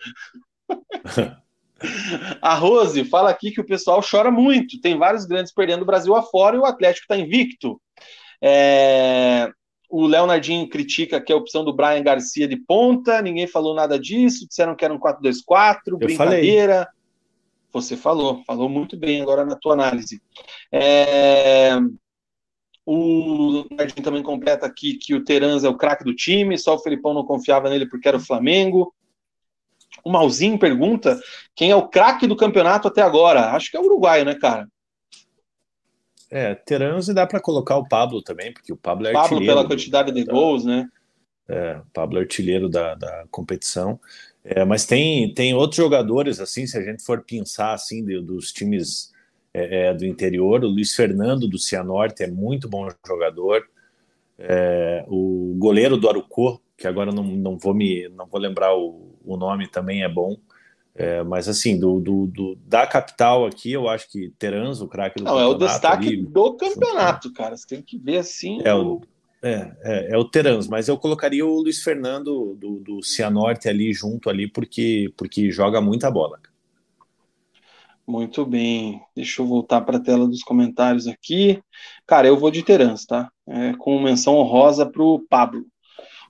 A Rose fala aqui que o pessoal chora muito. Tem vários grandes perdendo o Brasil afora e o Atlético está invicto. É... O Leonardinho critica que a opção do Brian Garcia de ponta. Ninguém falou nada disso. Disseram que era um 4-2-4. Brincadeira. Falei. Você falou, falou muito bem agora na tua análise. É... O Nardinho também completa aqui que o Terans é o craque do time, só o Felipão não confiava nele porque era o Flamengo. O Malzinho pergunta quem é o craque do campeonato até agora. Acho que é o uruguaio, né, cara? É, Terans e dá para colocar o Pablo também, porque o Pablo é Pablo pela quantidade de da, gols, né? É, o Pablo é artilheiro da, da competição. É, mas tem, tem outros jogadores, assim, se a gente for pensar, assim, de, dos times é, é, do interior. O Luiz Fernando do Cianorte é muito bom jogador. É, o goleiro do Arucô, que agora não, não vou me não vou lembrar o, o nome, também é bom. É, mas assim, do, do, do, da capital aqui, eu acho que Terans, o craque do Não, é o destaque ali, do campeonato, cara. Você tem que ver assim. É o, é, é, é, o Terans, mas eu colocaria o Luiz Fernando do, do Cianorte ali junto ali, porque, porque joga muita bola. Muito bem. Deixa eu voltar para a tela dos comentários aqui. Cara, eu vou de Terans, tá? É, com menção honrosa para o Pablo.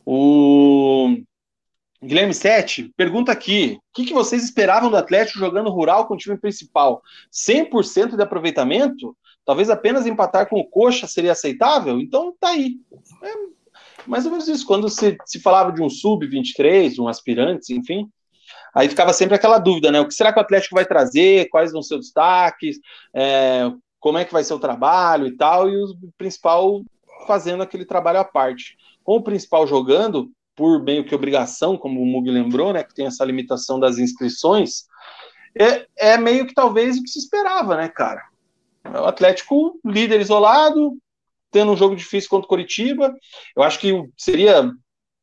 O Guilherme Sete pergunta aqui: o que, que, vocês esperavam do Atlético jogando rural com o time principal? 100% de aproveitamento? Talvez apenas empatar com o Coxa seria aceitável? Então tá aí. É mais ou menos isso. Quando se, se falava de um sub-23, um aspirantes, enfim, Aí ficava sempre aquela dúvida, né? O que será que o Atlético vai trazer? Quais vão ser os destaques? É, como é que vai ser o trabalho e tal? E o principal fazendo aquele trabalho à parte. Com o principal jogando, por meio que obrigação, como o Mug lembrou, né? Que tem essa limitação das inscrições, é, é meio que talvez o que se esperava, né, cara? O Atlético líder isolado, tendo um jogo difícil contra o Coritiba. Eu acho que seria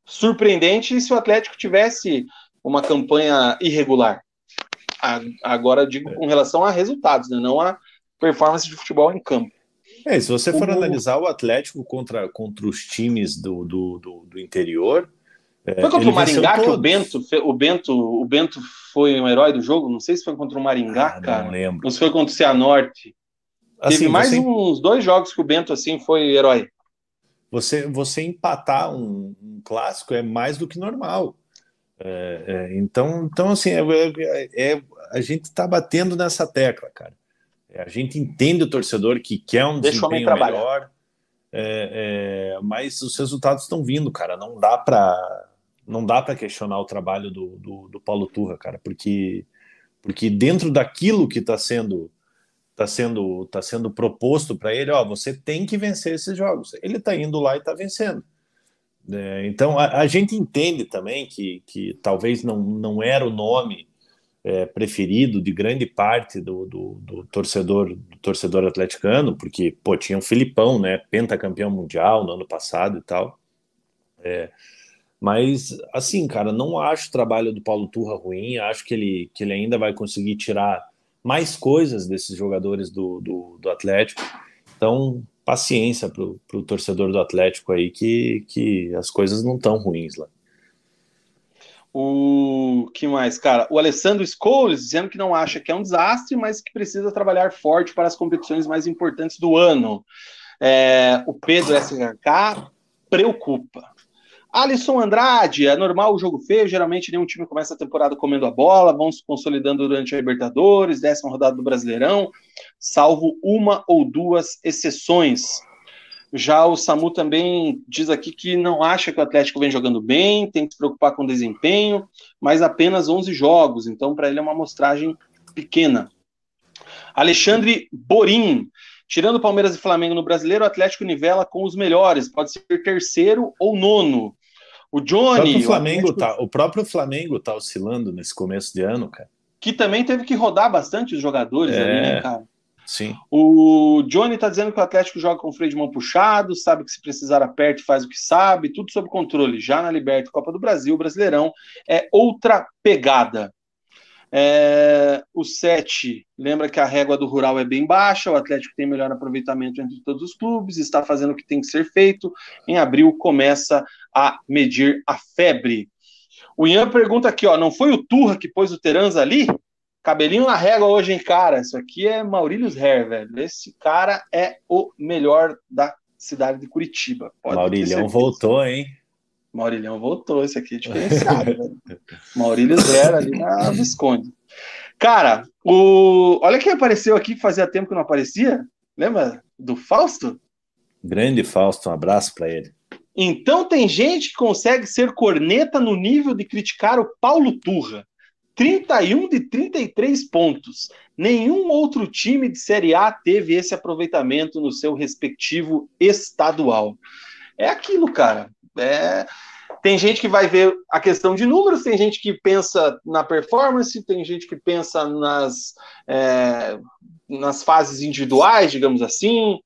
surpreendente se o Atlético tivesse uma campanha irregular. Agora digo com relação a resultados, né? não a performance de futebol em campo. É, se você for o... analisar o Atlético contra, contra os times do, do, do, do interior, É, foi contra o Maringá que o Bento, o Bento, o Bento foi um herói do jogo? Não sei se foi contra o Maringá, ah, cara. Não lembro. Ou se foi contra o Cianorte. Assim, Teve mais você... uns dois jogos que o Bento assim foi herói. Você, você empatar um, um clássico é mais do que normal. É, é, então, então, assim, é, é, é a gente está batendo nessa tecla, cara. É, a gente entende o torcedor que quer um Deixa desempenho melhor, mas os resultados estão vindo, cara. Não dá para não dá para questionar o trabalho do, do, do, Paulo Turra, cara, porque porque dentro daquilo que está sendo está sendo tá sendo proposto para ele, ó, você tem que vencer esses jogos. Ele está indo lá e está vencendo. É, então a, a, gente entende também que, que talvez não, não era o nome é, preferido de grande parte do, do, do, torcedor do torcedor atleticano, porque pô, tinha o um Filipão, né, pentacampeão mundial no ano passado e tal. É, mas assim, cara, não acho o trabalho do Paulo Turra ruim, acho que ele, que ele ainda vai conseguir tirar mais coisas desses jogadores do, do, do Atlético. Então, paciência para o torcedor do Atlético aí, que, que as coisas não estão ruins lá. O que mais, cara? O Alessandro Scholes dizendo que não acha que é um desastre, mas que precisa trabalhar forte para as competições mais importantes do ano. É, o Pedro SHK preocupa. Alisson Andrade, é normal o jogo feio, geralmente nenhum time começa a temporada comendo a bola, vão se consolidando durante a Libertadores, décima rodada do Brasileirão, salvo uma ou duas exceções. Já o Samu também diz aqui que não acha que o Atlético vem jogando bem, tem que se preocupar com o desempenho, mas apenas 11 jogos, então para ele é uma amostragem pequena. Alexandre Borim, tirando Palmeiras e Flamengo no Brasileiro, o Atlético nivela com os melhores, pode ser terceiro ou nono. O Johnny. O, Flamengo o, Atlético... tá, o próprio Flamengo tá oscilando nesse começo de ano, cara. Que também teve que rodar bastante os jogadores é... ali, né, cara? Sim. O Johnny está dizendo que o Atlético joga com o freio de mão puxado, sabe que se precisar aperta faz o que sabe, tudo sob controle. Já na Liberta Copa do Brasil, o Brasileirão é outra pegada. É, o 7 lembra que a régua do Rural é bem baixa, o Atlético tem melhor aproveitamento entre todos os clubes, está fazendo o que tem que ser feito. Em abril começa a medir a febre. O Ian pergunta aqui, ó, não foi o Turra que pôs o Terans ali? Cabelinho na régua hoje, hein, cara? Isso aqui é Maurílio Hair, velho. Esse cara é o melhor da cidade de Curitiba. Maurílio voltou, hein? Maurílio voltou, esse aqui é diferenciado, velho. Maurílio Zero ali na Visconde. Cara, o... olha quem apareceu aqui fazia tempo que não aparecia. Lembra do Fausto? Grande Fausto, um abraço para ele. Então tem gente que consegue ser corneta no nível de criticar o Paulo Turra. 31 de 33 pontos. Nenhum outro time de Série A teve esse aproveitamento no seu respectivo estadual. É aquilo, cara. É... Tem gente que vai ver a questão de números, tem gente que pensa na performance, tem gente que pensa nas, é... nas fases individuais, digamos assim.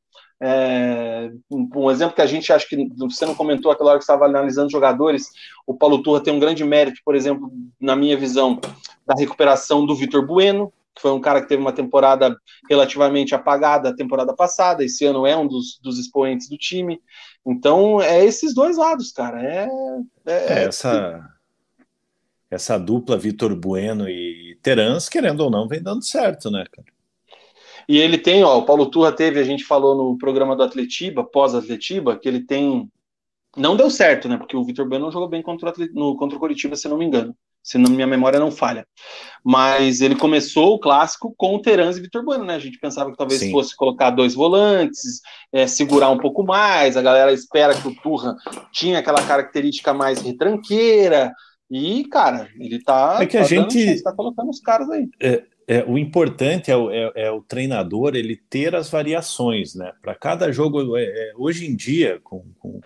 É, um exemplo que a gente acha que você não comentou aquela hora que estava analisando jogadores, o Paulo Turra tem um grande mérito, por exemplo, na minha visão, da recuperação do Vitor Bueno, que foi um cara que teve uma temporada relativamente apagada a temporada passada, esse ano é um dos, dos expoentes do time. Então, é esses dois lados, cara. É, é, é essa, essa dupla Vitor Bueno e Terans, querendo ou não, vem dando certo, né, cara? E ele tem, ó, o Paulo Turra teve, a gente falou no programa do Atletiba, pós-Atletiba, que ele tem. Não deu certo, né? Porque o Vitor Bueno não jogou bem contra o, no, contra o Curitiba, se não me engano. Se não, minha memória não falha. Mas ele começou o clássico com o Terans e Vitor Bueno, né? A gente pensava que talvez Sim. fosse colocar dois volantes, é, segurar um pouco mais. A galera espera que o Turra tinha aquela característica mais retranqueira. E, cara, ele tá, é que tá a gente tá colocando os caras aí. É, é, o importante é o, é, é o, treinador ele ter as variações, né? Para cada jogo, é, é, hoje em dia, com, com,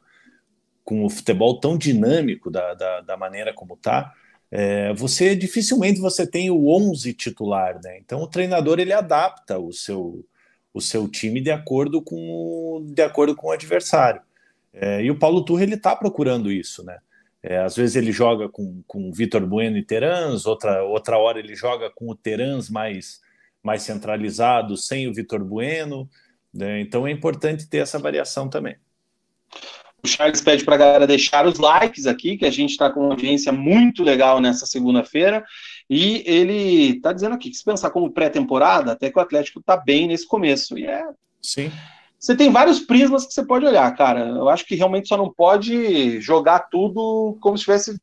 com, o futebol tão dinâmico da, da, da maneira como está, é, você dificilmente você tem o 11 titular, né? Então o treinador ele adapta o seu, o seu time de acordo com de acordo com o adversário. É, e o Paulo Turra ele está procurando isso, né? É, às vezes ele joga com, com Vitor Bueno e Terans, outra, outra hora ele joga com o Terans mais, mais centralizado, sem o Vitor Bueno. Né? Então é importante ter essa variação também. O Charles pede para a galera deixar os likes aqui, que a gente está com uma audiência muito legal nessa segunda-feira. E ele está dizendo aqui que se pensar como pré-temporada, até que o Atlético está bem nesse começo. E é. Sim. Você tem vários prismas que você pode olhar, cara. Eu acho que realmente só não pode jogar tudo como se tivesse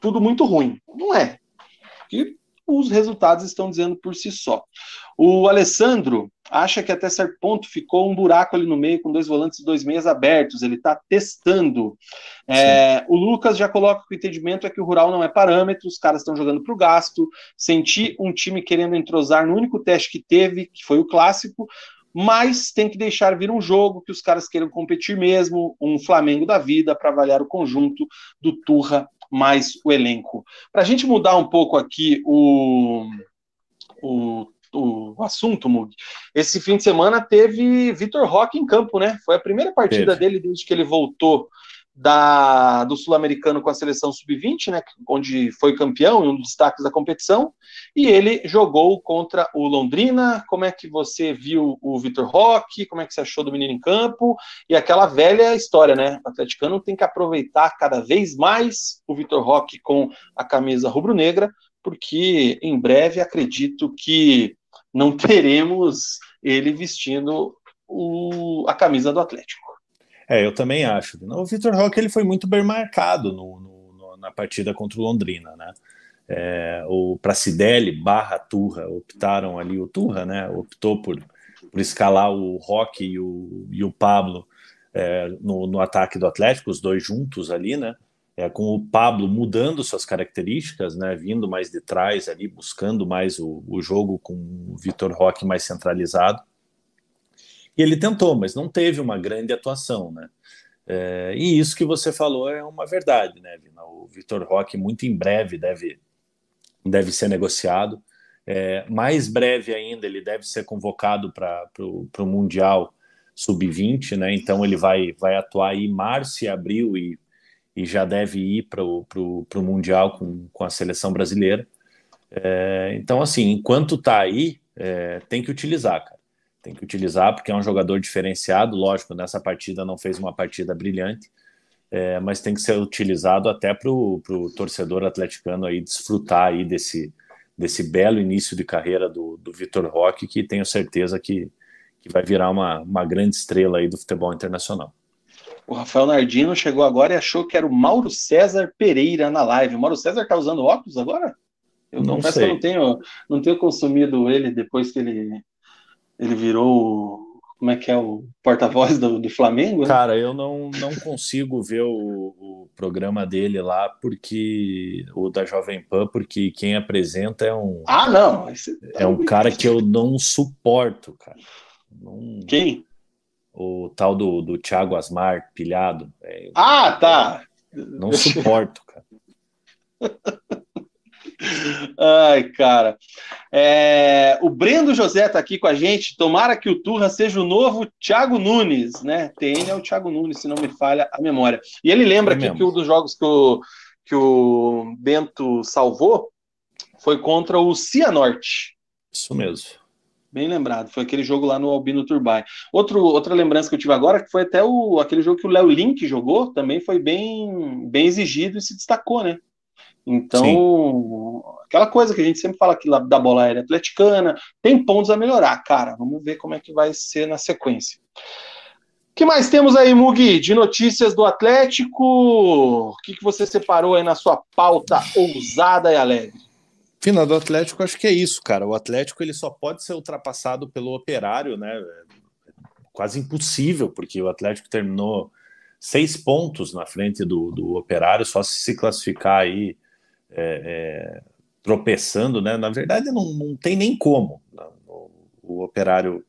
tudo muito ruim. Não é. E os resultados estão dizendo por si só. O Alessandro acha que até certo ponto ficou um buraco ali no meio com dois volantes e dois meias abertos. Ele está testando. É, o Lucas já coloca que o entendimento é que o rural não é parâmetro, os caras estão jogando para o gasto. Senti um time querendo entrosar no único teste que teve, que foi o clássico. Mas tem que deixar vir um jogo que os caras queiram competir mesmo, um Flamengo da vida, para avaliar o conjunto do Turra mais o elenco. Para a gente mudar um pouco aqui o, o, o assunto, Mug, esse fim de semana teve Vitor Roque em campo, né? Foi a primeira partida teve. dele desde que ele voltou da, do Sul-Americano com a seleção sub-20, né, onde foi campeão e um dos destaques da competição, e ele jogou contra o Londrina. Como é que você viu o Vitor Roque? Como é que você achou do menino em campo? E aquela velha história, né? O atleticano tem que aproveitar cada vez mais o Vitor Roque com a camisa rubro-negra, porque em breve acredito que não teremos ele vestindo o, a camisa do Atlético. É, eu também acho. O Vitor Roque ele foi muito bem marcado no, no, na partida contra o Londrina, né? É, o Pracidelli barra Turra optaram ali, o Turra, né? Optou por, por escalar o Roque e o, e o Pablo é, no, no ataque do Atlético, os dois juntos ali, né? É, com o Pablo mudando suas características, né, vindo mais de trás ali, buscando mais o, o jogo com o Vitor Roque mais centralizado. E ele tentou, mas não teve uma grande atuação, né? É, e isso que você falou é uma verdade, né, Vina? O Vitor Roque muito em breve deve, deve ser negociado. É, mais breve ainda, ele deve ser convocado para o Mundial Sub-20, né? Então ele vai, vai atuar aí março e abril e, e já deve ir para o Mundial com, com a seleção brasileira. É, então, assim, enquanto está aí, é, tem que utilizar, cara tem que utilizar, porque é um jogador diferenciado. Lógico, nessa partida não fez uma partida brilhante, é, mas tem que ser utilizado até para o torcedor atleticano aí desfrutar aí desse, desse belo início de carreira do, do Vitor Roque, que tenho certeza que, que vai virar uma, uma grande estrela aí do futebol internacional. O Rafael Nardino chegou agora e achou que era o Mauro César Pereira na live. O Mauro César tá usando óculos agora? Eu não confesso sei. que eu não tenho, não tenho consumido ele depois que ele ele virou como é que é o porta-voz do, do, Flamengo? Né? Cara, eu não, não consigo ver o, o, programa dele lá, porque o da Jovem Pan, porque quem apresenta é um. Ah, não! É um cara que eu não suporto, cara. Não... Quem? O tal do, do Thiago Asmar, pilhado. É, ah, tá! Não suporto, cara. Ai, cara. É, o Brendo José está aqui com a gente. Tomara que o Turra seja o novo Thiago Nunes, né? TN é o Thiago Nunes, se não me falha a memória. E ele lembra é aqui que um dos jogos que o, que o Bento salvou foi contra o Cianorte. Isso mesmo. Bem lembrado, foi aquele jogo lá no Albino Turbine. Outro, outra lembrança que eu tive agora, que foi até o, aquele jogo que o Léo Link jogou, também foi bem, bem exigido e se destacou, né? Então, Sim. aquela coisa que a gente sempre fala aqui da bola aérea atleticana, tem pontos a melhorar, cara. Vamos ver como é que vai ser na sequência. O que mais temos aí, Mugi, de notícias do Atlético? O que, que você separou aí na sua pauta ousada e alegre? Final do Atlético, acho que é isso, cara. O Atlético ele só pode ser ultrapassado pelo Operário, né? É quase impossível, porque o Atlético terminou seis pontos na frente do, do Operário, só se se classificar aí é, é, tropeçando, né? Na verdade, não, não tem nem como né? o, o, operário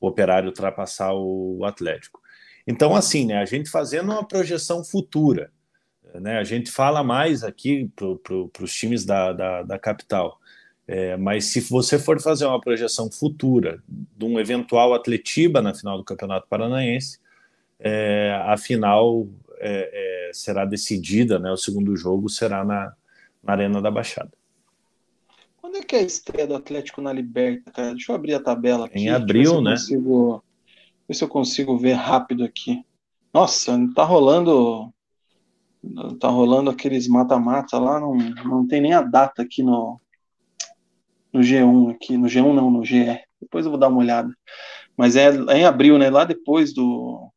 o operário ultrapassar o Atlético. Então, assim, né? A gente fazendo uma projeção futura, né? A gente fala mais aqui para pro, os times da, da, da capital. É, mas se você for fazer uma projeção futura de um eventual Atletiba na final do Campeonato Paranaense, é, a final é, é será decidida, né? O segundo jogo será na, na Arena da Baixada. Quando é que é a estreia do Atlético na Liberta, cara? Deixa eu abrir a tabela aqui. Em abril, né? Consigo, ver se eu consigo ver rápido aqui. Nossa, tá rolando. Tá rolando aqueles mata-mata lá, não, não tem nem a data aqui no, no G1 aqui, no G1 não, no GE. Depois eu vou dar uma olhada. Mas é, é em abril, né? Lá depois do.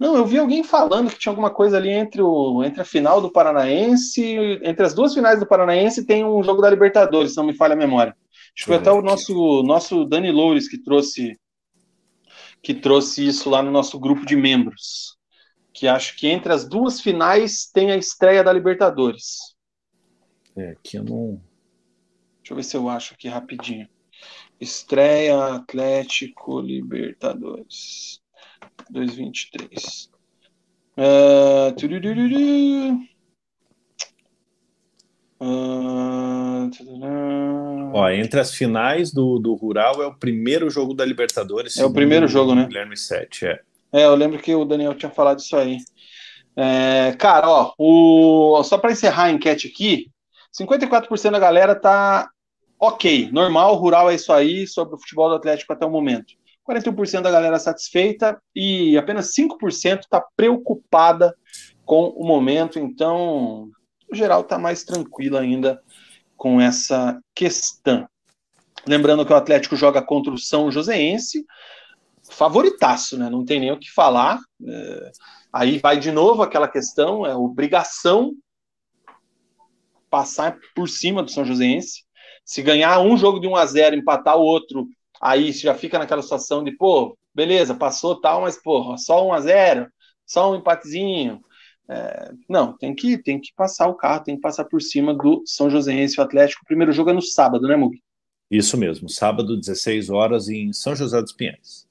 Não, eu vi alguém falando que tinha alguma coisa ali entre, o, entre a final do Paranaense, entre as duas finais do Paranaense tem um jogo da Libertadores, se não me falha a memória. Acho que foi até o nosso, nosso Dani Loures que trouxe que trouxe isso lá no nosso grupo de membros. Que acho que entre as duas finais tem a estreia da Libertadores. É, que eu não. Deixa eu ver se eu acho aqui rapidinho. Estreia Atlético Libertadores 2023. Uh, uh, Ó, entre as finais do, do Rural é o primeiro jogo da Libertadores. É o primeiro jogo, né? Guilherme 7, é. É, eu lembro que o Daniel tinha falado isso aí. É, cara, ó, o, só para encerrar a enquete aqui, 54% da galera tá ok, normal, rural é isso aí, sobre o futebol do Atlético até o momento. 41% da galera satisfeita e apenas 5% está preocupada com o momento, então, o geral está mais tranquilo ainda com essa questão. Lembrando que o Atlético joga contra o São Joséense, favoritaço, né? Não tem nem o que falar. É, aí vai de novo aquela questão, é obrigação passar por cima do São Joséense. Se ganhar um jogo de 1 a 0 empatar o outro, aí já fica naquela situação de, pô, beleza, passou tal, mas, pô, só 1 a 0 só um empatezinho. É, não, tem que, tem que passar o carro, tem que passar por cima do São Joséense o Atlético. O primeiro jogo é no sábado, né, Mug? Isso mesmo, sábado, 16 horas, em São José dos Pinhais.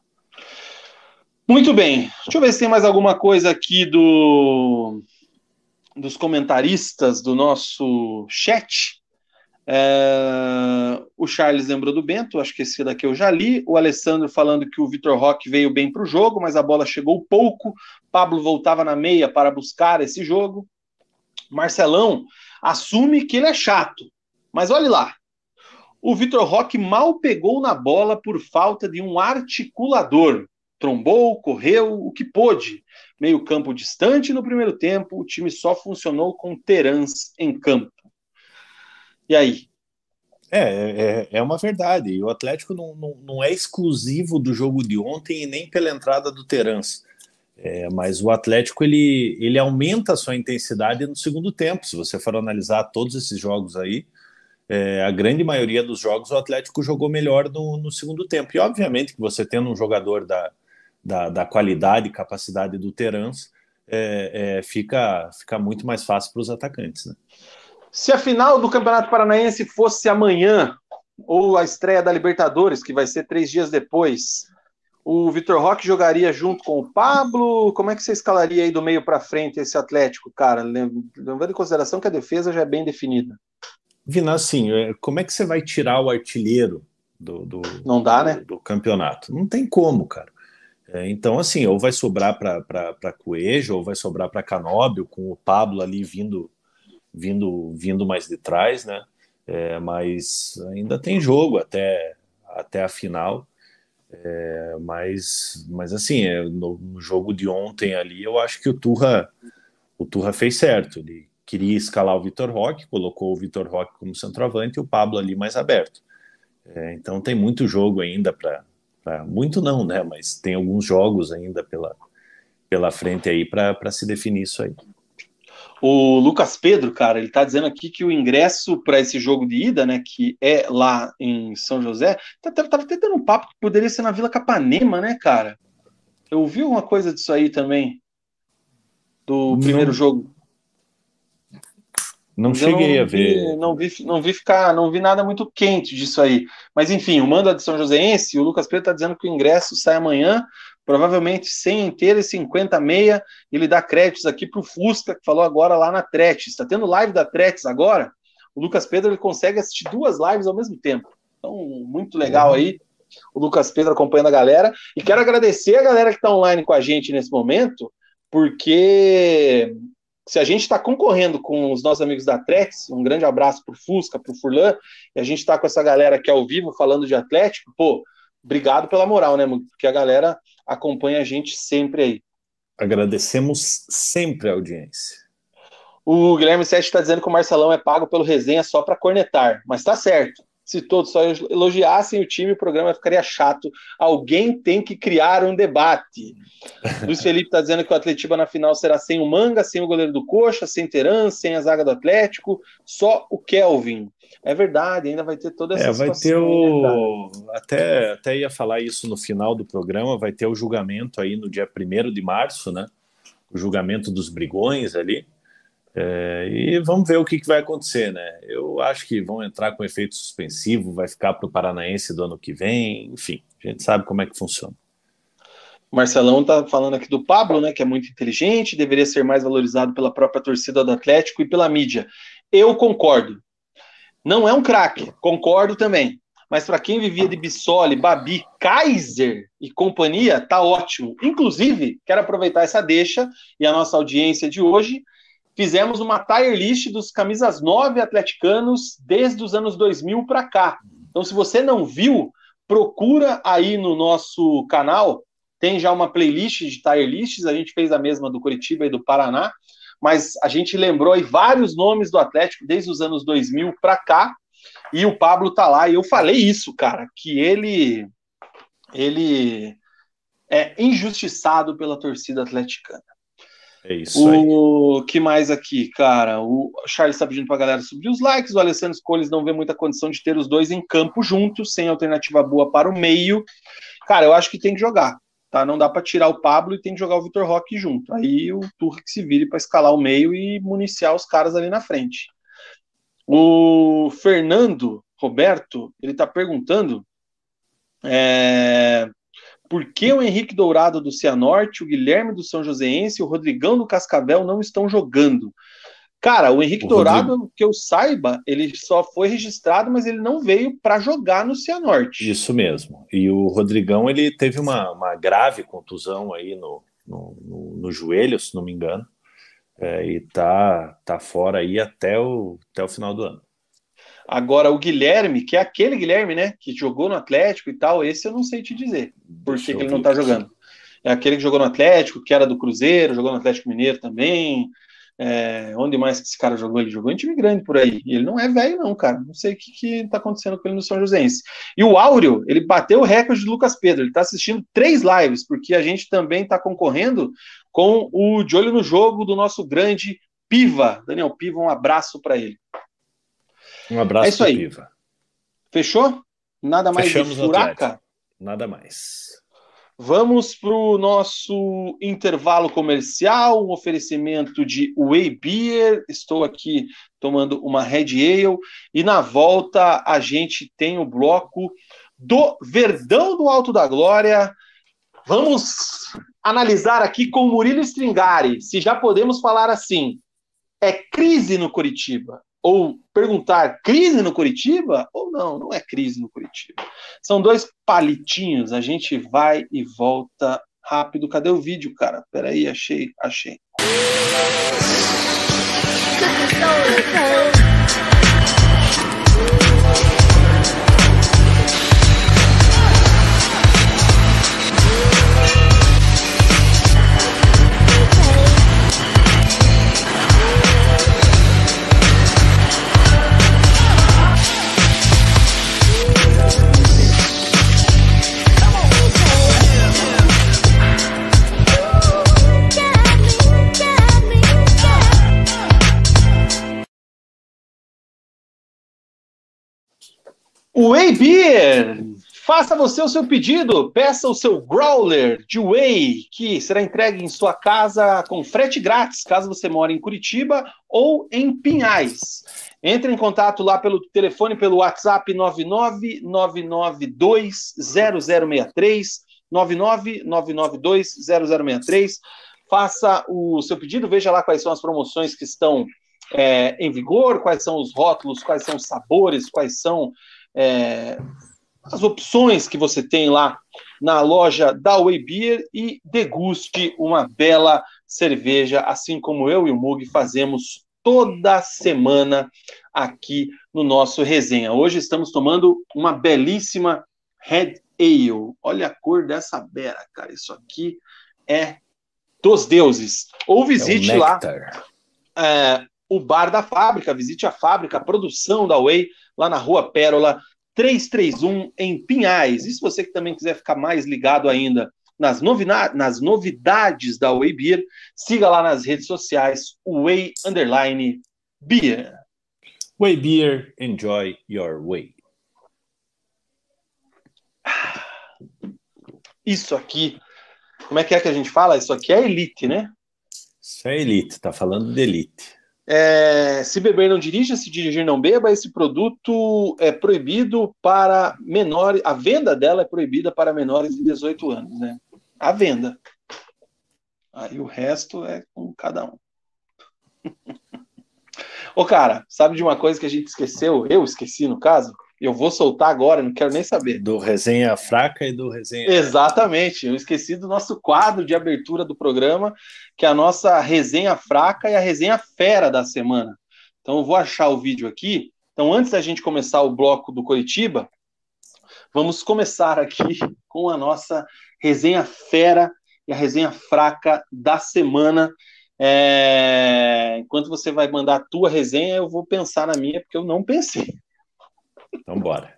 Muito bem, deixa eu ver se tem mais alguma coisa aqui do dos comentaristas do nosso chat. É, o Charles lembrou do Bento, acho que esse daqui eu já li. O Alessandro falando que o Vitor Roque veio bem para o jogo, mas a bola chegou pouco. Pablo voltava na meia para buscar esse jogo. Marcelão assume que ele é chato, mas olhe lá. O Vitor Roque mal pegou na bola por falta de um articulador. Trombou, correu o que pôde. Meio campo distante no primeiro tempo, o time só funcionou com Terans em campo. E aí? É, é, é uma verdade. O Atlético não, não, não, é exclusivo do jogo de ontem e nem pela entrada do Terans. É, mas o Atlético ele, ele aumenta a sua intensidade no segundo tempo. Se você for analisar todos esses jogos aí, é, a grande maioria dos jogos o Atlético jogou melhor no, no, segundo tempo. E obviamente que você tendo um jogador da, da, da qualidade e capacidade do Terans, é, é, fica, fica muito mais fácil para os atacantes. Né? Se a final do Campeonato Paranaense fosse amanhã, ou a estreia da Libertadores, que vai ser três dias depois, o Vitor Roque jogaria junto com o Pablo? Como é que você escalaria aí do meio para frente esse Atlético, cara? Levando em consideração que a defesa já é bem definida. Vina, assim, é, como é que você vai tirar o artilheiro do, do, Não dá, né? do campeonato? Não tem como, cara. É, então, assim, ou vai sobrar para Coelho, ou vai sobrar para Canóbio, com o Pablo ali vindo vindo, vindo mais de trás, né? É, mas ainda tem jogo até, até a final. É, mas, mas assim, é, no, no, jogo de ontem ali, eu acho que o Turra, o Turra fez certo. Ele queria escalar o Vitor Roque, colocou o Vitor Roque como centroavante e o Pablo ali mais aberto. É, então tem muito jogo ainda para. Muito não, né? Mas tem alguns jogos ainda pela, pela frente aí para se definir isso aí. O Lucas Pedro, cara, ele tá dizendo aqui que o ingresso para esse jogo de ida, né, que é lá em São José, tá, tava até dando um papo que poderia ser na Vila Capanema, né, cara? Eu ouvi uma coisa disso aí também, do não, primeiro jogo. Não cheguei não a ver. não vi, não vi ficar, não vi nada muito quente disso aí. Mas enfim, o mando é de São Joséense, o Lucas Pedro tá dizendo que o ingresso sai amanhã provavelmente 100 inteira e 50 meia, ele dá créditos aqui para o Fusca, que falou agora lá na Tretes. Está tendo live da Tretes agora, o Lucas Pedro ele consegue assistir duas lives ao mesmo tempo. Então, muito legal aí, o Lucas Pedro acompanhando a galera. E quero agradecer a galera que está online com a gente nesse momento, porque se a gente está concorrendo com os nossos amigos da Tretes, um grande abraço para o Fusca, para o Furlan, e a gente está com essa galera aqui ao vivo falando de Atlético, pô, obrigado pela moral, né, porque a galera acompanha a gente sempre aí. Agradecemos sempre a audiência. O Guilherme Sete está dizendo que o Marcelão é pago pelo resenha só para cornetar, mas está certo. Se todos só elogiassem o time, o programa ficaria chato. Alguém tem que criar um debate. Luiz Felipe está dizendo que o Atletiba na final será sem o Manga, sem o goleiro do Coxa, sem Teran, sem a zaga do Atlético, só o Kelvin. É verdade, ainda vai ter toda essa é, vai ter o é até até ia falar isso no final do programa, vai ter o julgamento aí no dia 1 de março, né? O julgamento dos brigões ali. É, e vamos ver o que, que, vai acontecer, né? Eu acho que vão entrar com efeito suspensivo, vai ficar para o Paranaense do ano que vem, enfim, a gente sabe como é que funciona. Marcelão tá falando aqui do Pablo, né? Que é muito inteligente, deveria ser mais valorizado pela própria torcida do Atlético e pela mídia. Eu concordo. Não é um craque, concordo também. Mas para quem vivia de Bissoli, Babi, Kaiser e companhia, tá ótimo. Inclusive, quero aproveitar essa deixa e a nossa audiência de hoje fizemos uma tire list dos camisas 9 atleticanos desde os anos 2000 para cá. Então, se você não viu, procura aí no nosso canal. Tem já uma playlist de tire lists, a gente fez a mesma do Curitiba e do Paraná, mas a gente lembrou aí vários nomes do Atlético desde os anos 2000 para cá, e o Pablo tá lá, e eu falei isso, cara, que ele ele é injustiçado pela torcida atleticana. É isso o aí. que mais aqui, cara? O Charles está pedindo para a galera subir os likes. O Alessandro Scoles não vê muita condição de ter os dois em campo juntos, sem alternativa boa para o meio. Cara, eu acho que tem que jogar. Tá? Não dá para tirar o Pablo e tem que jogar o Vitor Roque junto. Aí o Turra se vire para escalar o meio e municiar os caras ali na frente. O Fernando Roberto, ele está perguntando é, por que o Henrique Dourado do Cianorte, o Guilherme do São Joséense e o Rodrigão do Cascavel não estão jogando? Cara, o Henrique o Dourado, Rodrigo... que eu saiba, ele só foi registrado, mas ele não veio para jogar no Cianorte. Isso mesmo. E o Rodrigão, ele teve uma, uma grave contusão aí no, no, no, no joelho, se não me engano, é, e tá, tá fora aí até o, até o final do ano. Agora, o Guilherme, que é aquele Guilherme, né, que jogou no Atlético e tal, esse eu não sei te dizer por que, que ele não tá jogando. É aquele que jogou no Atlético, que era do Cruzeiro, jogou no Atlético Mineiro também. É, onde mais que esse cara jogou? Ele jogou em time grande por aí. E ele não é velho, não, cara. Não sei o que, que tá acontecendo com ele no São Joséense. E o Áureo, ele bateu o recorde de Lucas Pedro. Ele tá assistindo três lives, porque a gente também tá concorrendo com o De Olho no Jogo do nosso grande Piva. Daniel Piva, um abraço para ele. Um abraço é isso aí. Piva. Fechou? Nada mais Fechamos de furaca? Nada mais. Vamos para o nosso intervalo comercial, um oferecimento de Whey Beer. Estou aqui tomando uma Red Ale. E na volta a gente tem o bloco do Verdão do Alto da Glória. Vamos analisar aqui com Murilo Stringari se já podemos falar assim. É crise no Curitiba ou perguntar crise no Curitiba ou não, não é crise no Curitiba. São dois palitinhos, a gente vai e volta rápido. Cadê o vídeo, cara? Peraí, achei, achei. Whey Beer! Faça você o seu pedido, peça o seu growler de whey, que será entregue em sua casa com frete grátis, caso você mora em Curitiba ou em Pinhais. Entre em contato lá pelo telefone, pelo WhatsApp 999920063, 999920063. Faça o seu pedido, veja lá quais são as promoções que estão é, em vigor, quais são os rótulos, quais são os sabores, quais são é, as opções que você tem lá na loja da Way Beer e deguste uma bela cerveja, assim como eu e o Mug fazemos toda semana aqui no nosso resenha. Hoje estamos tomando uma belíssima Red Ale. Olha a cor dessa bera, cara. Isso aqui é dos deuses. Ou visite é lá é, o bar da fábrica, visite a fábrica, a produção da Whey, lá na Rua Pérola 331, em Pinhais. E se você que também quiser ficar mais ligado ainda nas, nas novidades da Whey Beer, siga lá nas redes sociais, Whey Underline Beer. Whey Beer, enjoy your way. Isso aqui, como é que é que a gente fala? Isso aqui é elite, né? Isso é elite, tá falando de elite. É, se beber não dirija, se dirigir não beba. Esse produto é proibido para menores. A venda dela é proibida para menores de 18 anos, né? A venda. Aí o resto é com cada um. Ô, cara, sabe de uma coisa que a gente esqueceu? Eu esqueci, no caso? Eu vou soltar agora, não quero nem saber. Do resenha fraca e do resenha. Exatamente. Eu esqueci do nosso quadro de abertura do programa, que é a nossa resenha fraca e a resenha fera da semana. Então eu vou achar o vídeo aqui. Então, antes da gente começar o bloco do Curitiba, vamos começar aqui com a nossa resenha fera e a resenha fraca da semana. É... Enquanto você vai mandar a tua resenha, eu vou pensar na minha, porque eu não pensei. Então, bora.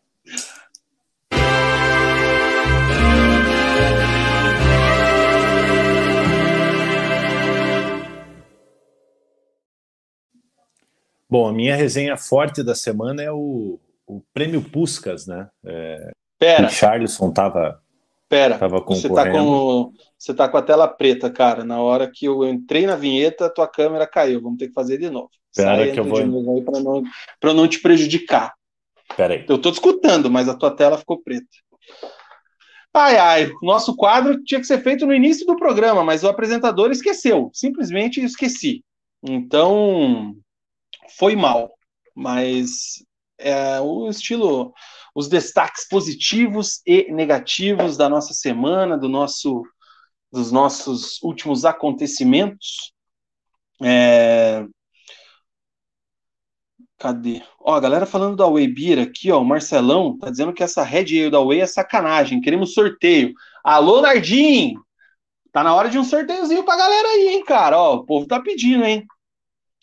Bom, a minha resenha forte da semana é o, o Prêmio Puscas, né? É, Pera. O Charleston tava, Pera, tava você tá, com, você tá com a tela preta, cara. Na hora que eu entrei na vinheta, tua câmera caiu. Vamos ter que fazer de novo. Pera Sai, que eu vou... Para não, não te prejudicar. Peraí. Eu estou escutando, mas a tua tela ficou preta. Ai, ai, nosso quadro tinha que ser feito no início do programa, mas o apresentador esqueceu, simplesmente esqueci. Então, foi mal. Mas é, o estilo, os destaques positivos e negativos da nossa semana, do nosso, dos nossos últimos acontecimentos. É, Cadê? Ó, a galera falando da Whey Beer aqui, ó, o Marcelão tá dizendo que essa Red Ale da Whey é sacanagem, queremos sorteio. Alô, Nardim! Tá na hora de um sorteiozinho pra galera aí, hein, cara? Ó, o povo tá pedindo, hein?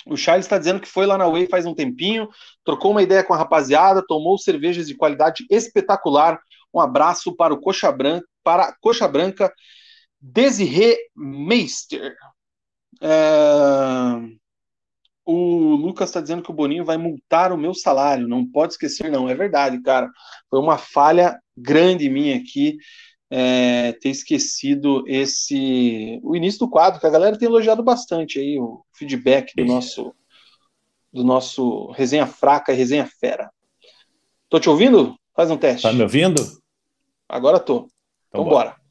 O Charles está dizendo que foi lá na Whey faz um tempinho, trocou uma ideia com a rapaziada, tomou cervejas de qualidade espetacular. Um abraço para o Coxa Branca, para Coxa Branca, Desirê Meister. É... O Lucas está dizendo que o Boninho vai multar o meu salário. Não pode esquecer, não. É verdade, cara. Foi uma falha grande minha aqui é, ter esquecido esse o início do quadro, que a galera tem elogiado bastante aí o feedback do nosso do nosso resenha fraca e resenha fera. Tô te ouvindo? Faz um teste. Tá me ouvindo? Agora tô. Então, bora. bora.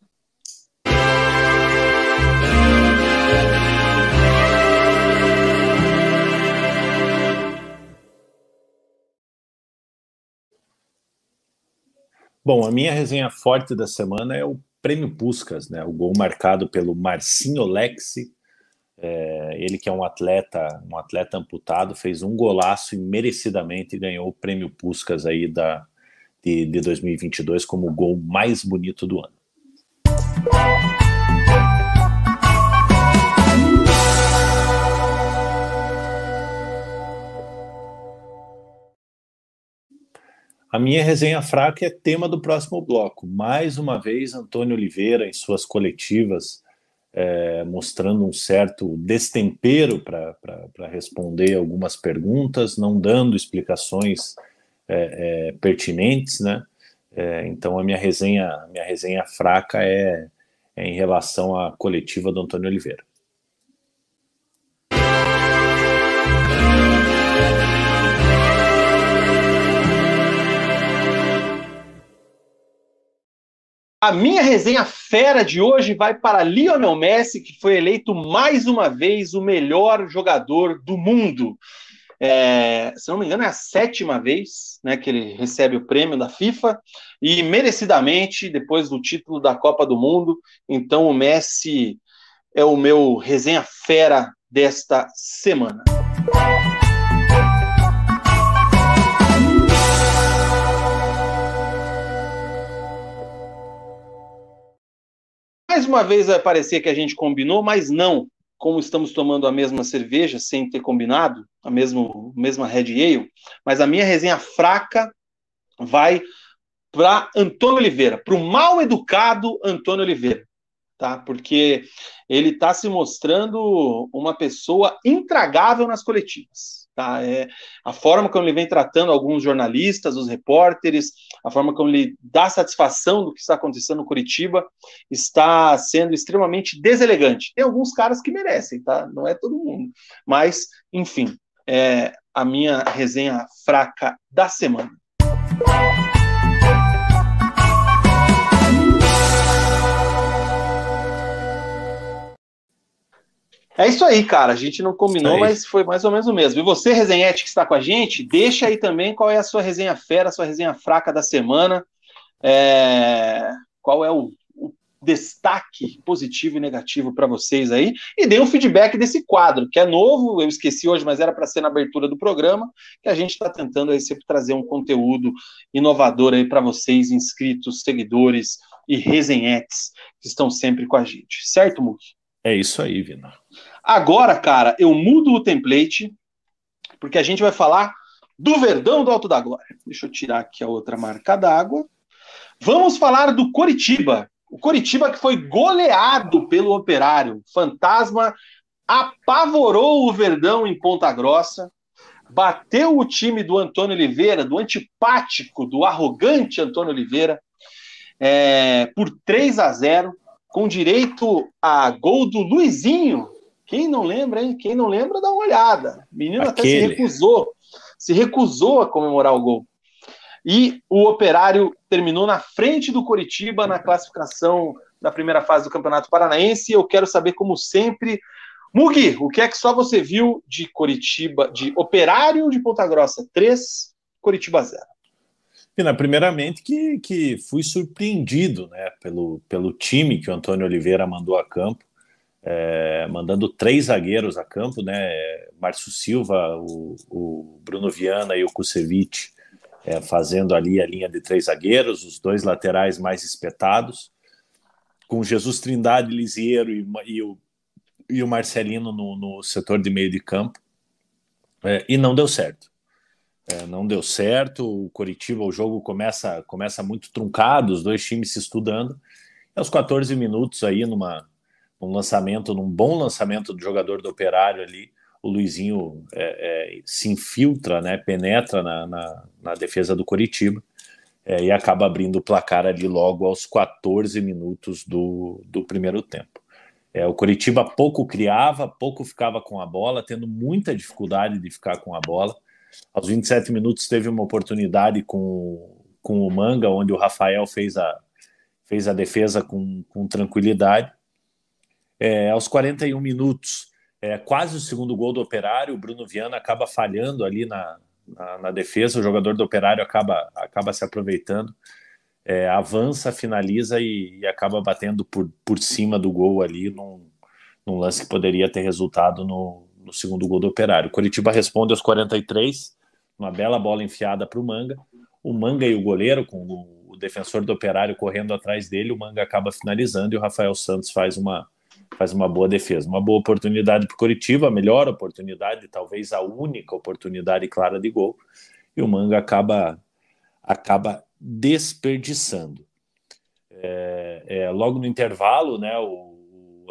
Bom, a minha resenha forte da semana é o Prêmio Puskas, né? O gol marcado pelo Marcinho Lexi. É, ele que é um atleta, um atleta amputado, fez um golaço e merecidamente ganhou o Prêmio Puskas aí da, de, de 2022 como o gol mais bonito do ano. A minha resenha fraca é tema do próximo bloco. Mais uma vez, Antônio Oliveira, em suas coletivas, é, mostrando um certo destempero para responder algumas perguntas, não dando explicações é, é, pertinentes, né? É, então a minha resenha, minha resenha fraca é, é em relação à coletiva do Antônio Oliveira. A minha resenha fera de hoje vai para Lionel Messi, que foi eleito mais uma vez o melhor jogador do mundo. É, se não me engano, é a sétima vez né, que ele recebe o prêmio da FIFA e merecidamente, depois do título da Copa do Mundo. Então, o Messi é o meu resenha fera desta semana. Uma vez vai parecer que a gente combinou, mas não. Como estamos tomando a mesma cerveja sem ter combinado, a mesmo, mesma Red Ale, mas a minha resenha fraca vai para Antônio Oliveira, para o mal educado Antônio Oliveira, tá? Porque ele está se mostrando uma pessoa intragável nas coletivas. Tá? É, a forma como ele vem tratando alguns jornalistas, os repórteres, a forma como ele dá satisfação do que está acontecendo no Curitiba está sendo extremamente deselegante. Tem alguns caras que merecem, tá? Não é todo mundo. Mas, enfim, é a minha resenha fraca da semana. É isso aí, cara. A gente não combinou, mas foi mais ou menos o mesmo. E você, resenhete que está com a gente, deixa aí também qual é a sua resenha fera, a sua resenha fraca da semana. É... Qual é o, o, destaque positivo e negativo para vocês aí. E dê um feedback desse quadro, que é novo, eu esqueci hoje, mas era para ser na abertura do programa, que a gente está tentando aí sempre trazer um conteúdo inovador aí para vocês, inscritos, seguidores e resenhetes que estão sempre com a gente. Certo, Muki? É isso aí, Vina. Agora, cara, eu mudo o template, porque a gente vai falar do Verdão do Alto da Glória. Deixa eu tirar aqui a outra marca d'água. Vamos falar do Coritiba. O Coritiba que foi goleado pelo Operário. Fantasma apavorou o Verdão em Ponta Grossa. Bateu o time do Antônio Oliveira, do antipático, do arrogante Antônio Oliveira, é, por 3 a 0 com direito a gol do Luizinho. Quem não lembra, hein? Quem não lembra, dá uma olhada. O menino Aquele. até se recusou, se recusou a comemorar o gol. E o Operário terminou na frente do Coritiba na classificação da primeira fase do Campeonato Paranaense. Eu quero saber, como sempre, Mugi, o que é que só você viu de Coritiba, de Operário de Ponta Grossa 3, Coritiba 0? Pina, primeiramente que, que fui surpreendido né, pelo, pelo time que o Antônio Oliveira mandou a campo, é, mandando três zagueiros a campo, né, Márcio Silva, o, o Bruno Viana e o Kusevich é, fazendo ali a linha de três zagueiros, os dois laterais mais espetados, com Jesus Trindade, Lisiero e, e, o, e o Marcelino no, no setor de meio de campo, é, e não deu certo. É, não deu certo. O Coritiba, o jogo começa, começa muito truncado, os dois times se estudando. E aos 14 minutos aí, numa, num lançamento, num bom lançamento do jogador do Operário ali, o Luizinho é, é, se infiltra, né, penetra na, na, na defesa do Coritiba é, e acaba abrindo o placar ali logo aos 14 minutos do, do primeiro tempo. É, o Coritiba pouco criava, pouco ficava com a bola, tendo muita dificuldade de ficar com a bola. Aos 27 minutos teve uma oportunidade com, com o Manga, onde o Rafael fez a, fez a defesa com, com tranquilidade. É, aos 41 minutos, é, quase o segundo gol do Operário, o Bruno Viana acaba falhando ali na, na, na defesa, o jogador do Operário acaba, acaba se aproveitando, é, avança, finaliza e, e, acaba batendo por, por cima do gol ali num, num lance que poderia ter resultado no, no segundo gol do Operário. O Curitiba responde aos 43, uma bela bola enfiada para o Manga. O Manga e o goleiro, com o, o defensor do Operário correndo atrás dele, o Manga acaba finalizando e o Rafael Santos faz uma, faz uma boa defesa. Uma boa oportunidade para o Curitiba, a melhor oportunidade, talvez a única oportunidade clara de gol. E o Manga acaba, acaba desperdiçando. É, é, logo no intervalo, né, o,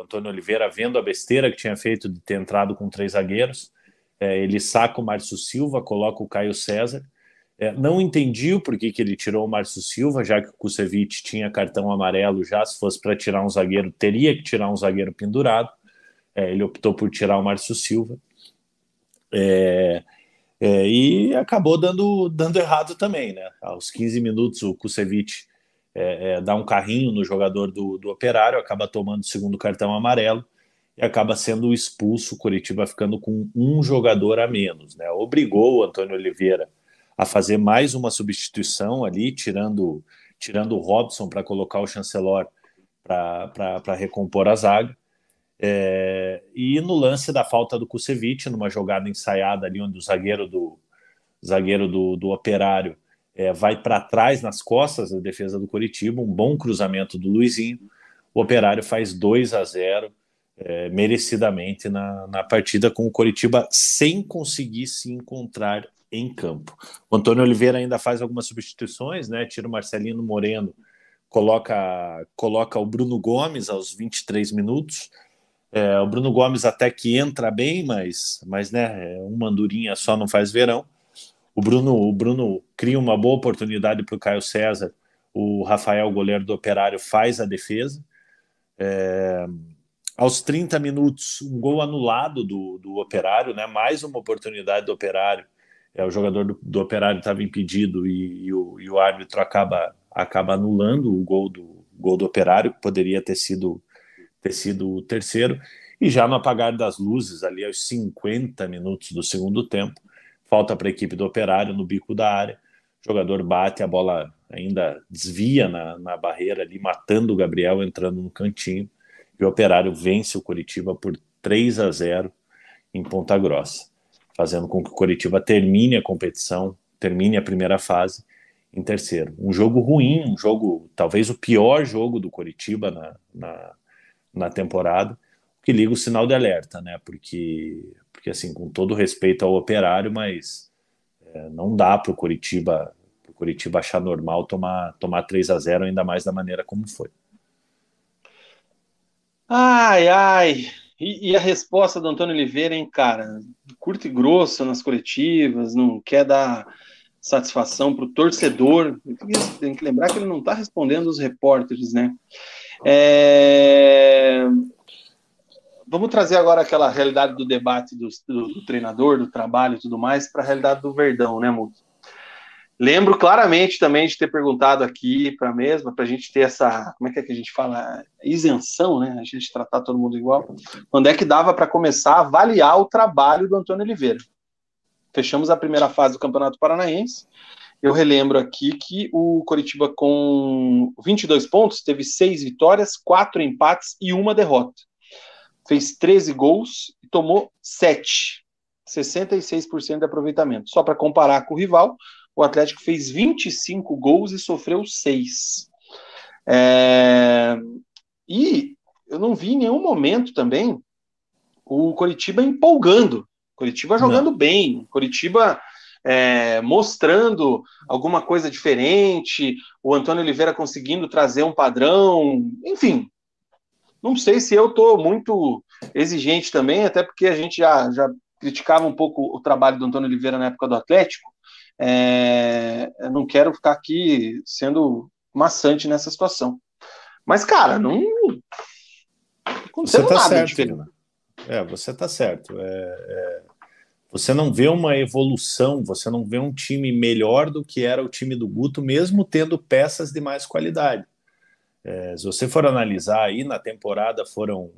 Antônio Oliveira, vendo a besteira que tinha feito de ter entrado com três zagueiros, é, ele saca o Márcio Silva, coloca o Caio César. É, não entendi o porquê que ele tirou o Márcio Silva, já que o Kusevich tinha cartão amarelo já, se fosse para tirar um zagueiro, teria que tirar um zagueiro pendurado. É, ele optou por tirar o Márcio Silva. É, é, e acabou dando, dando errado também, né? Aos 15 minutos, o Kusevich é, é, dá um carrinho no jogador do, do Operário, acaba tomando o segundo cartão amarelo e acaba sendo expulso, o Curitiba ficando com um jogador a menos. Né? Obrigou o Antônio Oliveira a fazer mais uma substituição ali, tirando, tirando o Robson para colocar o Chancelor para recompor a zaga. É, e no lance da falta do Kusevich, numa jogada ensaiada ali, onde o zagueiro do, zagueiro do, do Operário é, vai para trás nas costas da defesa do Coritiba, um bom cruzamento do Luizinho. o Operário faz 2 a 0 é, merecidamente na, na partida com o Coritiba sem conseguir se encontrar em campo. O Antônio Oliveira ainda faz algumas substituições, né? Tira o Marcelino Moreno, coloca, coloca o Bruno Gomes aos 23 minutos. É, o Bruno Gomes até que entra bem, mas, mas né, uma andorinha só não faz verão. O Bruno, o Bruno cria uma boa oportunidade para o Caio César. O Rafael, goleiro do Operário, faz a defesa. É, aos 30 minutos, um gol anulado do, do Operário, né? mais uma oportunidade do Operário é, o jogador do, do Operário estava impedido e, e, o, e, o, árbitro acaba, acaba anulando o gol do, gol do Operário, que poderia ter sido, ter sido o terceiro. E já no apagar das luzes, ali aos 50 minutos do segundo tempo, falta para a equipe do Operário no bico da área. O jogador bate, a bola ainda desvia na, na barreira ali, matando o Gabriel, entrando no cantinho. E o Operário vence o Curitiba por 3 a 0 em Ponta Grossa fazendo com que o Coritiba termine a competição, termine a primeira fase em terceiro. Um jogo ruim, um jogo, talvez o pior jogo do Coritiba na, na, na temporada, que liga o sinal de alerta, né? Porque, porque assim, com todo respeito ao operário, mas é, não dá para o Coritiba, o Coritiba achar normal tomar, tomar 3 a 0 ainda mais da maneira como foi. Ai, ai, e, e, a resposta do Antônio Oliveira, hein, cara? Curto e grosso nas coletivas, não quer dar satisfação para o torcedor. Tem que lembrar que ele não está respondendo os repórteres, né? É... Vamos trazer agora aquela realidade do debate do, do, do treinador, do trabalho e tudo mais, para a realidade do Verdão, né, Muto? Lembro claramente também de ter perguntado aqui para a mesma, para a gente ter essa, como é que, é que a gente fala, isenção, né? A gente tratar todo mundo igual. Quando é que dava para começar a avaliar o trabalho do Antônio Oliveira? Fechamos a primeira fase do Campeonato Paranaense. Eu relembro aqui que o Coritiba, com 22 pontos, teve seis vitórias, quatro empates e uma derrota. Fez 13 gols e tomou 7. 66% de aproveitamento. Só para comparar com o rival, o Atlético fez 25 gols e sofreu 6. É... E eu não vi em nenhum momento também o Coritiba empolgando, Coritiba jogando não. bem, Coritiba é, mostrando alguma coisa diferente, o Antônio Oliveira conseguindo trazer um padrão, enfim. Não sei se eu estou muito exigente também, até porque a gente já, já criticava um pouco o trabalho do Antônio Oliveira na época do Atlético, é, eu não quero ficar aqui sendo maçante nessa situação. Mas, cara, não, você tá nada certo? É, você tá certo. É, é, você não vê uma evolução, você não vê um time melhor do que era o time do Guto, mesmo tendo peças de mais qualidade. É, se você for analisar aí, na temporada foram,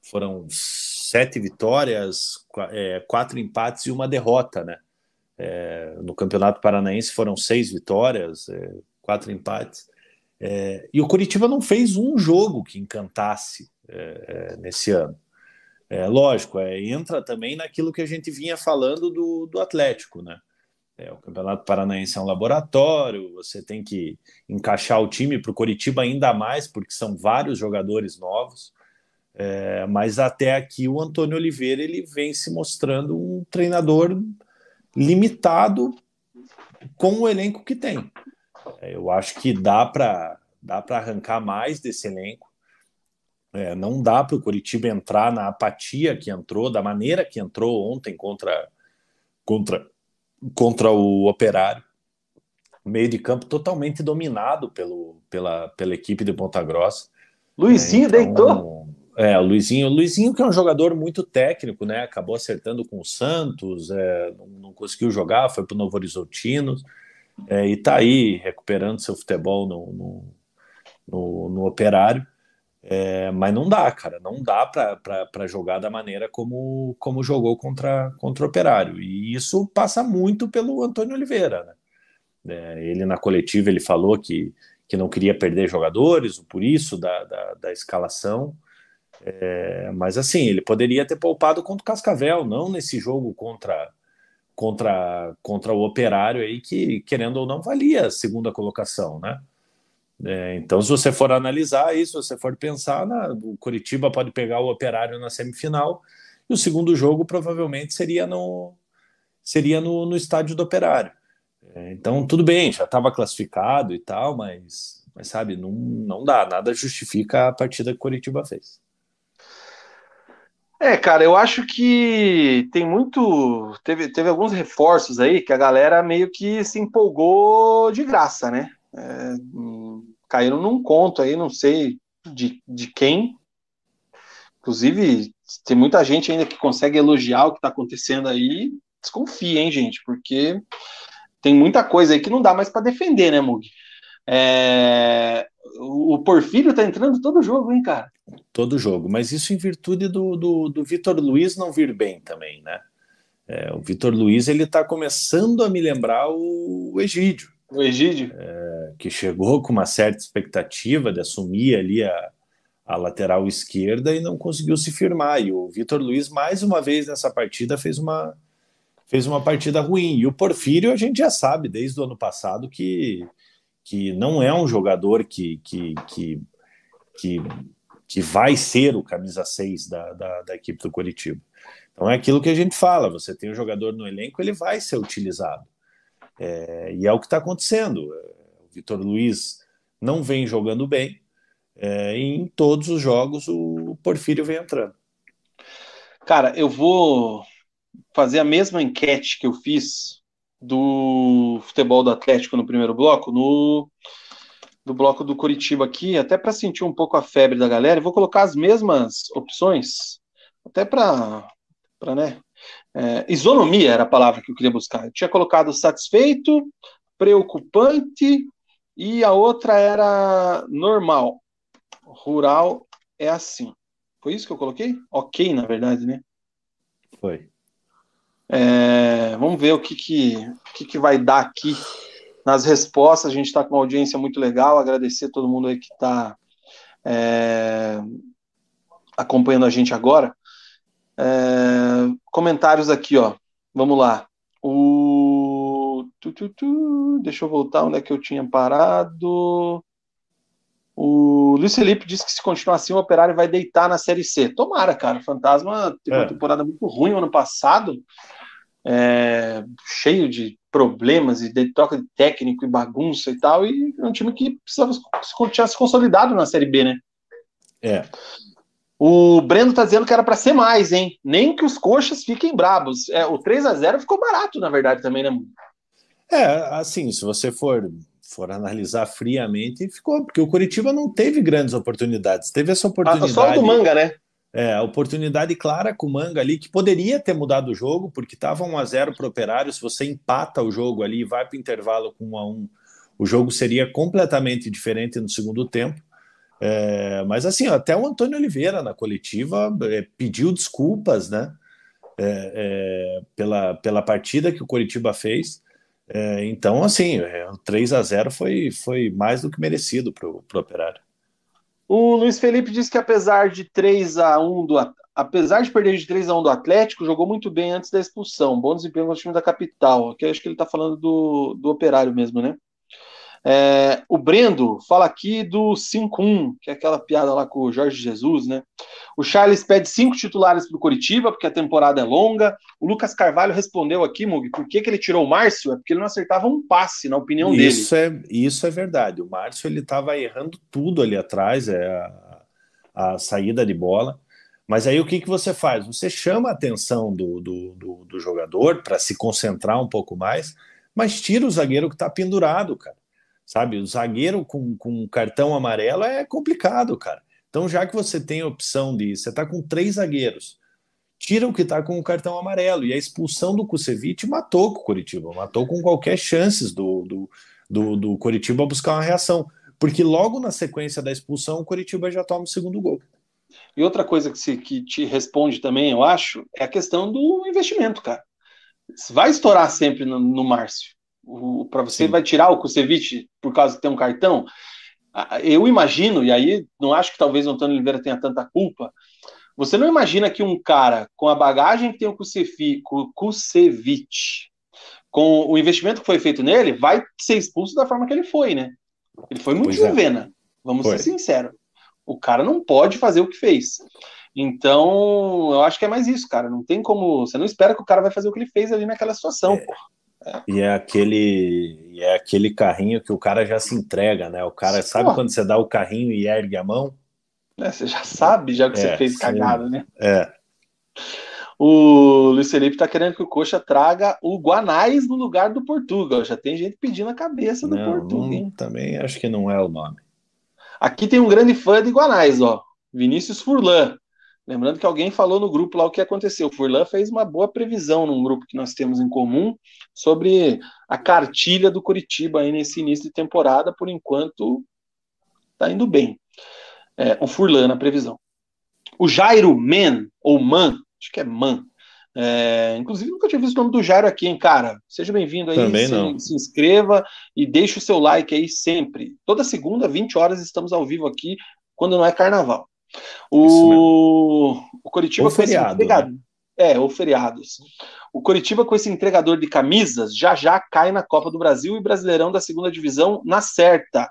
foram sete vitórias, é, quatro empates e uma derrota, né? É, no Campeonato Paranaense foram seis vitórias, é, quatro empates. É, e o Curitiba não fez um jogo que encantasse é, é, nesse ano. É, lógico, entra também naquilo que a gente vinha falando do, do Atlético, né? O Campeonato Paranaense é um laboratório, você tem que encaixar o time para o Curitiba ainda mais, porque são vários jogadores novos. mas até aqui o Antônio Oliveira ele vem se mostrando um treinador limitado com o elenco que tem. É, eu acho que dá para dá para arrancar mais desse elenco. É, não dá para o Curitiba entrar na apatia que entrou, da maneira que entrou ontem contra, contra, contra o Operário. Meio de campo totalmente dominado pelo, pela, pela equipe de Ponta Grossa. Luizinho é, então, deitou. É, o Luizinho, Luizinho que é um jogador muito técnico, né? Acabou acertando com o Santos, é, não, não, conseguiu jogar, foi para o Novo Horizontino é, e está aí recuperando seu futebol no, no, no, no Operário. É, mas não dá, cara, não dá para jogar da maneira como, como jogou contra, contra o Operário. E isso passa muito pelo Antônio Oliveira, né? É, ele na coletiva ele falou que, que não queria perder jogadores, por isso da, da, da escalação. É, mas assim, ele poderia ter poupado contra o Cascavel, não nesse jogo contra contra contra o Operário aí que querendo ou não valia a segunda colocação, né? É, então, se você for analisar isso, se você for pensar, na, o Curitiba pode pegar o Operário na semifinal e o segundo jogo provavelmente seria no, seria no, no estádio do Operário. É, então, tudo bem, já estava classificado e tal, mas, mas sabe, não, não dá, nada justifica a partida que o Curitiba fez. É, cara, eu acho que tem muito. Teve, teve alguns reforços aí que a galera meio que se empolgou de graça, né? É, caíram num conto aí, não sei de, de quem. Inclusive, tem muita gente ainda que consegue elogiar o que está acontecendo aí. Desconfia, hein, gente? Porque tem muita coisa aí que não dá mais para defender, né, Mug? É, o Porfírio tá entrando todo jogo, hein, cara? Todo jogo, mas isso em virtude do, do, do Vitor Luiz não vir bem também, né? É, o Vitor Luiz ele tá começando a me lembrar o, o Egídio. O Egídio? É, que chegou com uma certa expectativa de assumir ali a, a lateral esquerda e não conseguiu se firmar. E o Vitor Luiz, mais uma vez nessa partida, fez uma, fez uma partida ruim. E o Porfírio, a gente já sabe desde o ano passado que que não é um jogador que, que, que, que, que vai ser o camisa 6 da, da, da equipe do Curitiba. Então é aquilo que a gente fala: você tem um jogador no elenco, ele vai ser utilizado. É, e é o que está acontecendo. O Vitor Luiz não vem jogando bem, é, em todos os jogos o Porfírio vem entrando. Cara, eu vou fazer a mesma enquete que eu fiz do futebol do Atlético no primeiro bloco, no do bloco do Curitiba aqui, até para sentir um pouco a febre da galera, eu vou colocar as mesmas opções, até para né, é, isonomia era a palavra que eu queria buscar. Eu tinha colocado satisfeito, preocupante e a outra era normal. Rural é assim. Foi isso que eu coloquei? Ok, na verdade, né? Foi. É, vamos ver o que, que, o que, que vai dar aqui nas respostas. A gente está com uma audiência muito legal. Agradecer a todo mundo aí que está é, acompanhando a gente agora. É, comentários aqui, ó. Vamos lá. O. Tu, tu, tu, deixa eu voltar onde é que eu tinha parado. O Luiz Felipe disse que se continuar assim, o Operário vai deitar na Série C. Tomara, cara. O Fantasma teve é. uma temporada muito ruim no ano passado é, cheio de problemas e de troca de técnico e bagunça e tal, e é um time que precisava tinha se consolidado na Série B, né? É. O Breno tá dizendo que era para ser mais, hein? Nem que os coxas fiquem brabos. É, o 3 a 0 ficou barato, na verdade, também, né? É, assim, se você for for analisar friamente, ficou, porque o Curitiba não teve grandes oportunidades. Teve essa oportunidade. Ah, só o do Manga, né? É, a oportunidade clara com o Manga ali, que poderia ter mudado o jogo, porque estava 1 a 0 para o Operário. Se você empata o jogo ali e vai para o intervalo com 1 a 1 o jogo seria completamente diferente no segundo tempo. É, mas assim, até o Antônio Oliveira na coletiva é, pediu desculpas, né? É, é pela, pela partida que o Coritiba fez. É, então, assim, é, o 3 a 0 foi, foi mais do que merecido para o Operário. O Luiz Felipe disse que apesar de 3 a 1 do apesar de perder de 3 a 1 do Atlético, jogou muito bem antes da expulsão. Bom desempenho no time da capital. Aqui acho que ele está falando do, do operário mesmo, né? É, o Brendo fala aqui do 5-1, que é aquela piada lá com o Jorge Jesus, né? O Charles pede cinco titulares para o Curitiba, porque a temporada é longa. O Lucas Carvalho respondeu aqui, Mug, por que, que ele tirou o Márcio? É porque ele não acertava um passe, na opinião isso dele. É, isso é verdade. O Márcio ele estava errando tudo ali atrás, é a, a, saída de bola. Mas aí o que, que você faz? Você chama a atenção do, do, do, do jogador para se concentrar um pouco mais, mas tira o zagueiro que está pendurado, cara sabe? O zagueiro com, com cartão amarelo é complicado, cara. Então, já que você tem a opção de. Você está com três zagueiros, tira o que está com o cartão amarelo. E a expulsão do Kusevich matou com o Curitiba, matou com qualquer chances do, do, do, do Curitiba buscar uma reação. Porque logo na sequência da expulsão, o Curitiba já toma o segundo gol. E outra coisa que, se, que te responde também, eu acho, é a questão do investimento, cara. Vai estourar sempre no, no Márcio para você Sim. vai tirar o Kusevich por causa de ter um cartão? Eu imagino, e aí não acho que talvez o Antônio Oliveira tenha tanta culpa. Você não imagina que um cara com a bagagem que tem o Kusevich, com o investimento que foi feito nele, vai ser expulso da forma que ele foi, né? Ele foi muito pois é. juvena, é. vamos foi. ser sinceros. O cara não pode fazer o que fez. Então, eu acho que é mais isso, cara. Não tem como. Você não espera que o cara vai fazer o que ele fez ali naquela situação, é. É. E é aquele é aquele carrinho que o cara já se entrega, né? O cara sabe Pô. quando você dá o carrinho e ergue a mão? É, você já sabe, já que é, você fez sim. cagada, né? É. O Luiz Felipe tá querendo que o Coxa traga o Guanais no lugar do Portugal. Já tem gente pedindo a cabeça do não, Portugal. também acho que não é o nome. Aqui tem um grande fã de Guanais, ó. Vinícius Furlan. Lembrando que alguém falou no grupo lá o que aconteceu. O Furlan fez uma boa previsão num grupo que nós temos em comum sobre a cartilha do Curitiba aí nesse início de temporada. Por enquanto, tá indo bem. É, o Furlan na previsão. O Jairo Man, ou Man, acho que é Man. É, inclusive, nunca tinha visto o nome do Jairo aqui, hein, cara? Seja bem-vindo aí. Também se, não. se inscreva e deixe o seu like aí sempre. Toda segunda, 20 horas, estamos ao vivo aqui, quando não é carnaval. O, o Curitiba foi feriado, né? É, ou feriados. O Coritiba, com esse entregador de camisas, já já cai na Copa do Brasil e Brasileirão da segunda divisão na certa.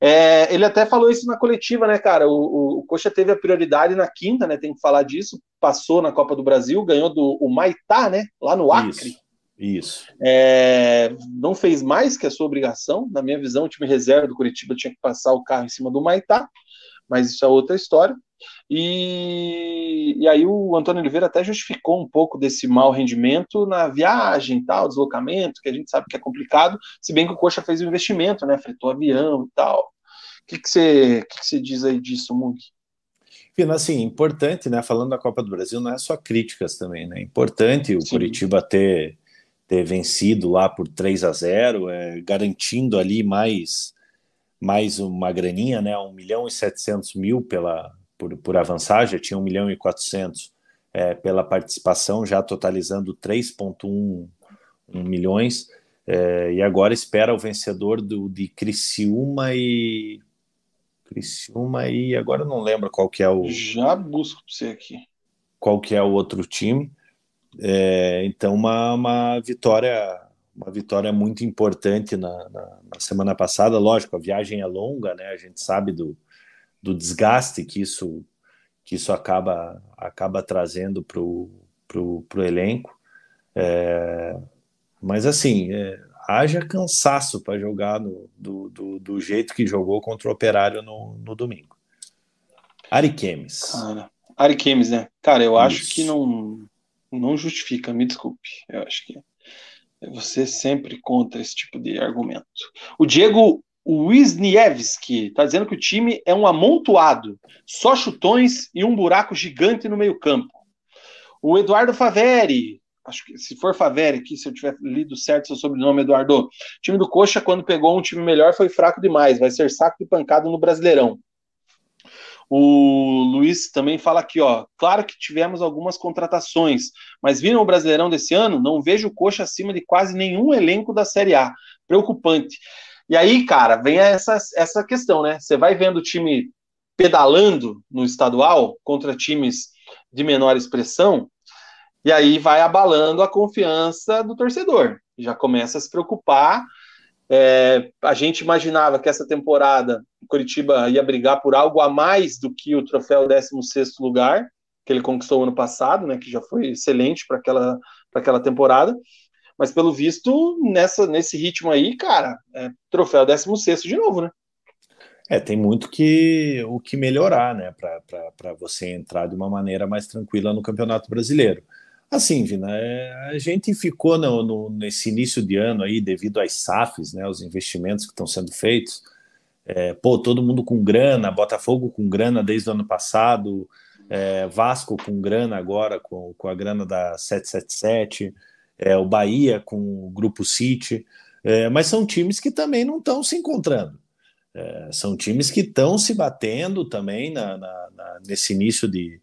É, ele até falou isso na coletiva, né, cara? O, o, o, Coxa teve a prioridade na quinta, né? Tem que falar disso. Passou na Copa do Brasil, ganhou do o Maitá, né? Lá no Acre. Isso. Isso. É, não fez mais que a sua obrigação. Na minha visão, o time reserva do Curitiba tinha que passar o carro em cima do Maitá, mas isso é outra história. E, e aí o Antônio Oliveira até justificou um pouco desse mau rendimento na viagem tal, deslocamento, que a gente sabe que é complicado, se bem que o Coxa fez o investimento, né? Fretou avião e tal. O que, que, você, que, que você diz aí disso, Mug? Pina, assim, importante, né? Falando da Copa do Brasil, não é só críticas também, né? Importante o Sim. Curitiba ter, ter vencido lá por 3 a 0 é, garantindo ali mais, mais uma graninha, né? 1 milhão e 700 mil pela, por, por avançar, já tinha 1 milhão e 400 é, pela participação, já totalizando 3,1 milhões, é, e agora espera o vencedor do, de Criciúma e. Criciúma e agora não lembro qual que é o. Já busco para você aqui. Qual que é o outro time. É, então, uma, uma vitória uma vitória muito importante na, na, na, semana passada. Lógico, a viagem é longa, né? A gente sabe do, do desgaste que isso que isso acaba acaba trazendo para o elenco. É, mas assim, é, haja cansaço para jogar no, do, do, do, jeito que jogou contra o Operário no, no domingo. Ariquemes. Cara, Ariquemes, né? Cara, eu isso. acho que não, não justifica, me desculpe. Eu acho que você sempre contra esse tipo de argumento. O Diego Wisniewski está dizendo que o time é um amontoado, só chutões e um buraco gigante no meio-campo. O Eduardo Faveri, acho que se for Faveri aqui, se eu tiver lido certo seu sobrenome, Eduardo, o time do Coxa, quando pegou um time melhor, foi fraco demais, vai ser saco de pancada no Brasileirão. O Luiz também fala aqui, ó. Claro que tivemos algumas contratações, mas viram o Brasileirão desse ano? Não vejo o Coxa acima de quase nenhum elenco da Série A. Preocupante. E aí, cara, vem essa, essa questão, né? Você vai vendo o time pedalando no estadual contra times de menor expressão, e aí vai abalando a confiança do torcedor. Já começa a se preocupar. É, a gente imaginava que essa temporada o Curitiba ia brigar por algo a mais do que o troféu 16 lugar, que ele conquistou ano passado, né, que já foi excelente para aquela, aquela temporada. Mas pelo visto, nessa, nesse ritmo aí, cara, é troféu 16 de novo, né? É, tem muito que o que melhorar, né, para você entrar de uma maneira mais tranquila no Campeonato Brasileiro. Assim, Vina, é, a gente ficou no, no, nesse início de ano aí, devido às SAFs, né, os investimentos que estão sendo feitos. É, pô, todo mundo com grana, Botafogo com grana desde o ano passado, é, Vasco com grana agora, com, com a grana da 777 é, o Bahia com o Grupo City, é, mas são times que também não estão se encontrando. É, são times que estão se batendo também na, na, na, nesse início de,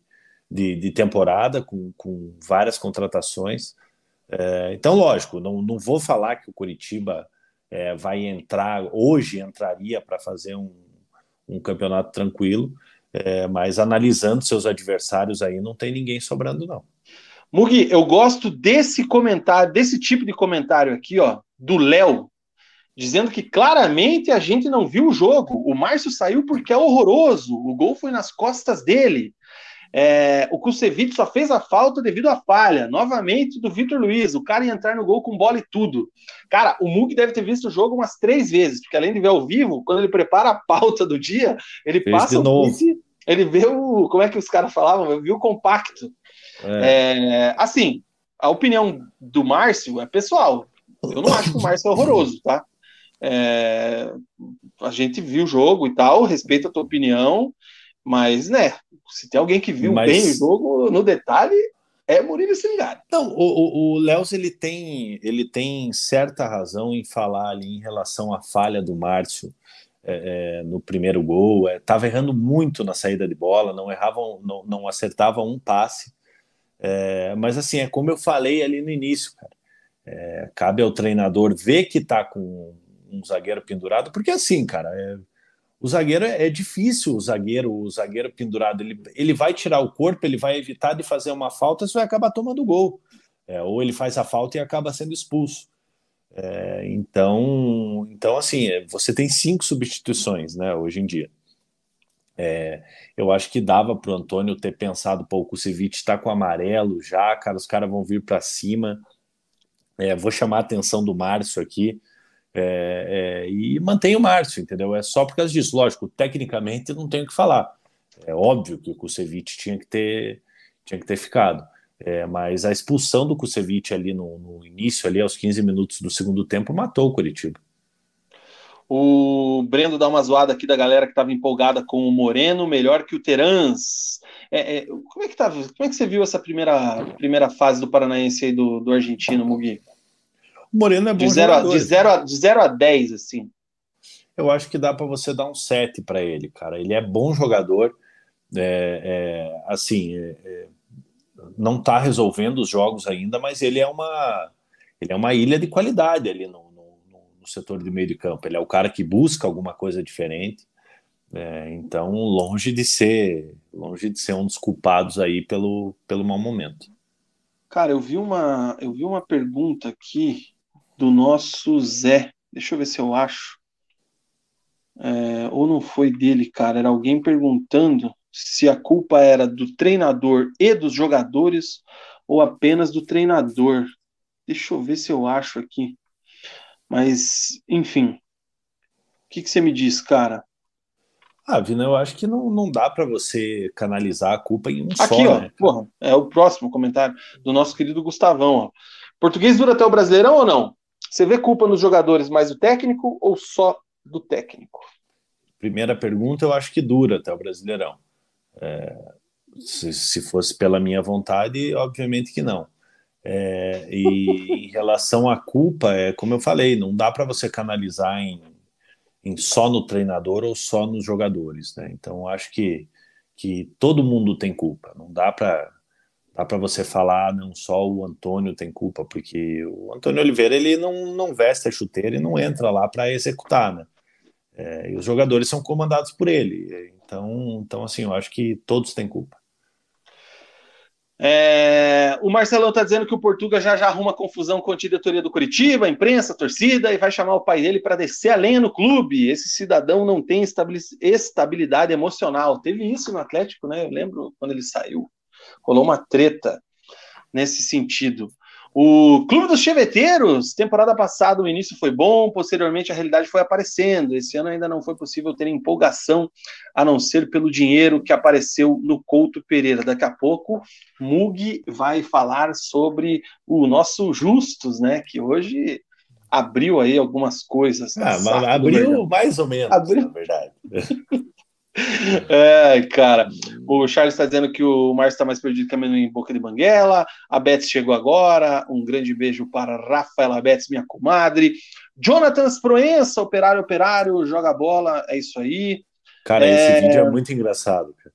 de, de temporada, com, com, várias contratações. É, então, lógico, não, não vou falar que o Curitiba é, vai entrar, hoje entraria para fazer um, um campeonato tranquilo, é, mas analisando seus adversários aí, não tem ninguém sobrando, não. Mugi, eu gosto desse comentário, desse tipo de comentário aqui, ó, do Léo. dizendo que claramente a gente não viu o jogo. O Márcio saiu porque é horroroso. O gol foi nas costas dele. É, o Kusevich só fez a falta devido à falha, novamente, do Vitor Luiz. O cara ia entrar no gol com bola e tudo. Cara, o Mug deve ter visto o jogo umas três vezes, porque além de ver ao vivo, quando ele prepara a pauta do dia, ele fez passa o print, ele vê o. Como é que os caras falavam? Eu vi o compacto. É. É, assim, a opinião do Márcio é pessoal. Eu não acho que o Márcio é horroroso, tá? É, a gente viu o jogo e tal, respeito a tua opinião. Mas, né, se tem alguém que viu Mas... bem o jogo no detalhe, é Murilo Singari. Então, o, o, Léo ele tem, ele tem certa razão em falar ali em relação à falha do Márcio é, é, no primeiro gol. Estava é, errando muito na saída de bola, não errava, não, não acertava um passe. É, mas assim, é como eu falei ali no início, cara. É, cabe ao treinador ver que está com um zagueiro pendurado, porque assim, cara, é, o zagueiro é, é, difícil, o zagueiro, o zagueiro pendurado, ele, ele vai tirar o corpo, ele vai evitar de fazer uma falta, você vai acabar tomando gol. É, ou ele faz a falta e acaba sendo expulso. É, então, então, assim, é, você tem cinco substituições, né, hoje em dia. É, eu acho que dava para o Antônio ter pensado, pô, o Kusevich está com amarelo já, cara, os caras vão vir para cima. É, vou chamar a atenção do Márcio aqui. É, é, e mantém o Márcio, entendeu? É só por causa disso. Lógico, tecnicamente não tenho o que falar. É óbvio que o Kusevich tinha que ter, tinha que ter ficado. É, mas a expulsão do Kusevich ali no, no, início, ali aos 15 minutos do segundo tempo, matou o Curitiba. O Brendo dá uma zoada aqui da galera que estava empolgada com o Moreno, melhor que o Terans. É, é, como, é que tava, como é que você viu essa primeira, primeira fase do Paranaense e do, do argentino, Mugi? Moreno é bom de zero jogador. De, 0 a, de 0 a 10, assim. Eu acho que dá para você dar um 7 para ele, cara. Ele é bom jogador. É, é, assim, é, é não está resolvendo os jogos ainda, mas ele é uma, ele é uma ilha de qualidade ali no, no, no setor de meio de campo. Ele é o cara que busca alguma coisa diferente. É, então, longe de ser longe de ser um dos culpados aí pelo, pelo mau momento. Cara, eu vi uma eu vi uma pergunta aqui do nosso Zé. Deixa eu ver se eu acho. É, ou não foi dele, cara, era alguém perguntando se a culpa era do treinador e dos jogadores ou apenas do treinador. Deixa eu ver se eu acho aqui. Mas, enfim. O que, que você me diz, cara? Ah, Vina, eu acho que não, não dá para você canalizar a culpa em um Aqui, só. Aqui, ó, né, porra, é o próximo comentário do nosso querido Gustavão. Ó. Português dura até o Brasileirão ou não? Você vê culpa nos jogadores mais do técnico ou só do técnico? Primeira pergunta, eu acho que dura até o Brasileirão. É, se, se, fosse pela minha vontade, obviamente que não. É, e em relação à culpa, é como eu falei, não dá para você canalizar em, em, só no treinador ou só nos jogadores. Né? Então, acho que, que todo mundo tem culpa. Não dá para dá para você falar não só o Antônio tem culpa, porque o Antônio Oliveira ele não, não veste a chuteira e não entra lá para executar, né? É, e os jogadores são comandados por ele. Então, então, assim, eu acho que todos têm culpa. É, o Marcelão está dizendo que o Portuga já já arruma confusão com a diretoria do Curitiba, imprensa, torcida, e vai chamar o pai dele para descer a lenha no clube. Esse cidadão não tem estabilidade emocional. Teve isso no Atlético, né? Eu lembro quando ele saiu rolou uma treta nesse sentido. O Clube dos Cheveteiros, temporada passada o início foi bom, posteriormente a realidade foi aparecendo. Esse ano ainda não foi possível ter empolgação, a não ser pelo dinheiro que apareceu no Couto Pereira. Daqui a pouco, Mug vai falar sobre o nosso Justus, né? Que hoje abriu aí algumas coisas. Ah, abriu mais ou menos, abriu... na verdade. É, cara, o Charles está dizendo que o Márcio está mais perdido que a em boca de banguela. A Betts chegou agora. Um grande beijo para Rafaela Betts, minha comadre. Jonathan Proença, operário, operário, joga bola. É isso aí. Cara, é... esse vídeo é muito engraçado. Cara.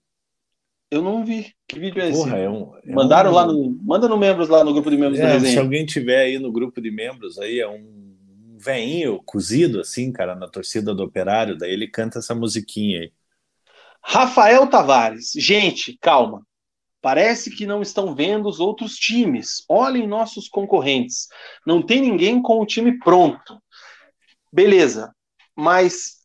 Eu não vi. Que vídeo é Porra, esse? É um, é Mandaram um... lá no. Manda no membros lá no grupo de membros é, Se alguém tiver aí no grupo de membros, aí é um veinho cozido, assim, cara, na torcida do operário. Daí ele canta essa musiquinha aí. Rafael Tavares, gente, calma. Parece que não estão vendo os outros times. Olhem nossos concorrentes. Não tem ninguém com o time pronto. beleza. Mas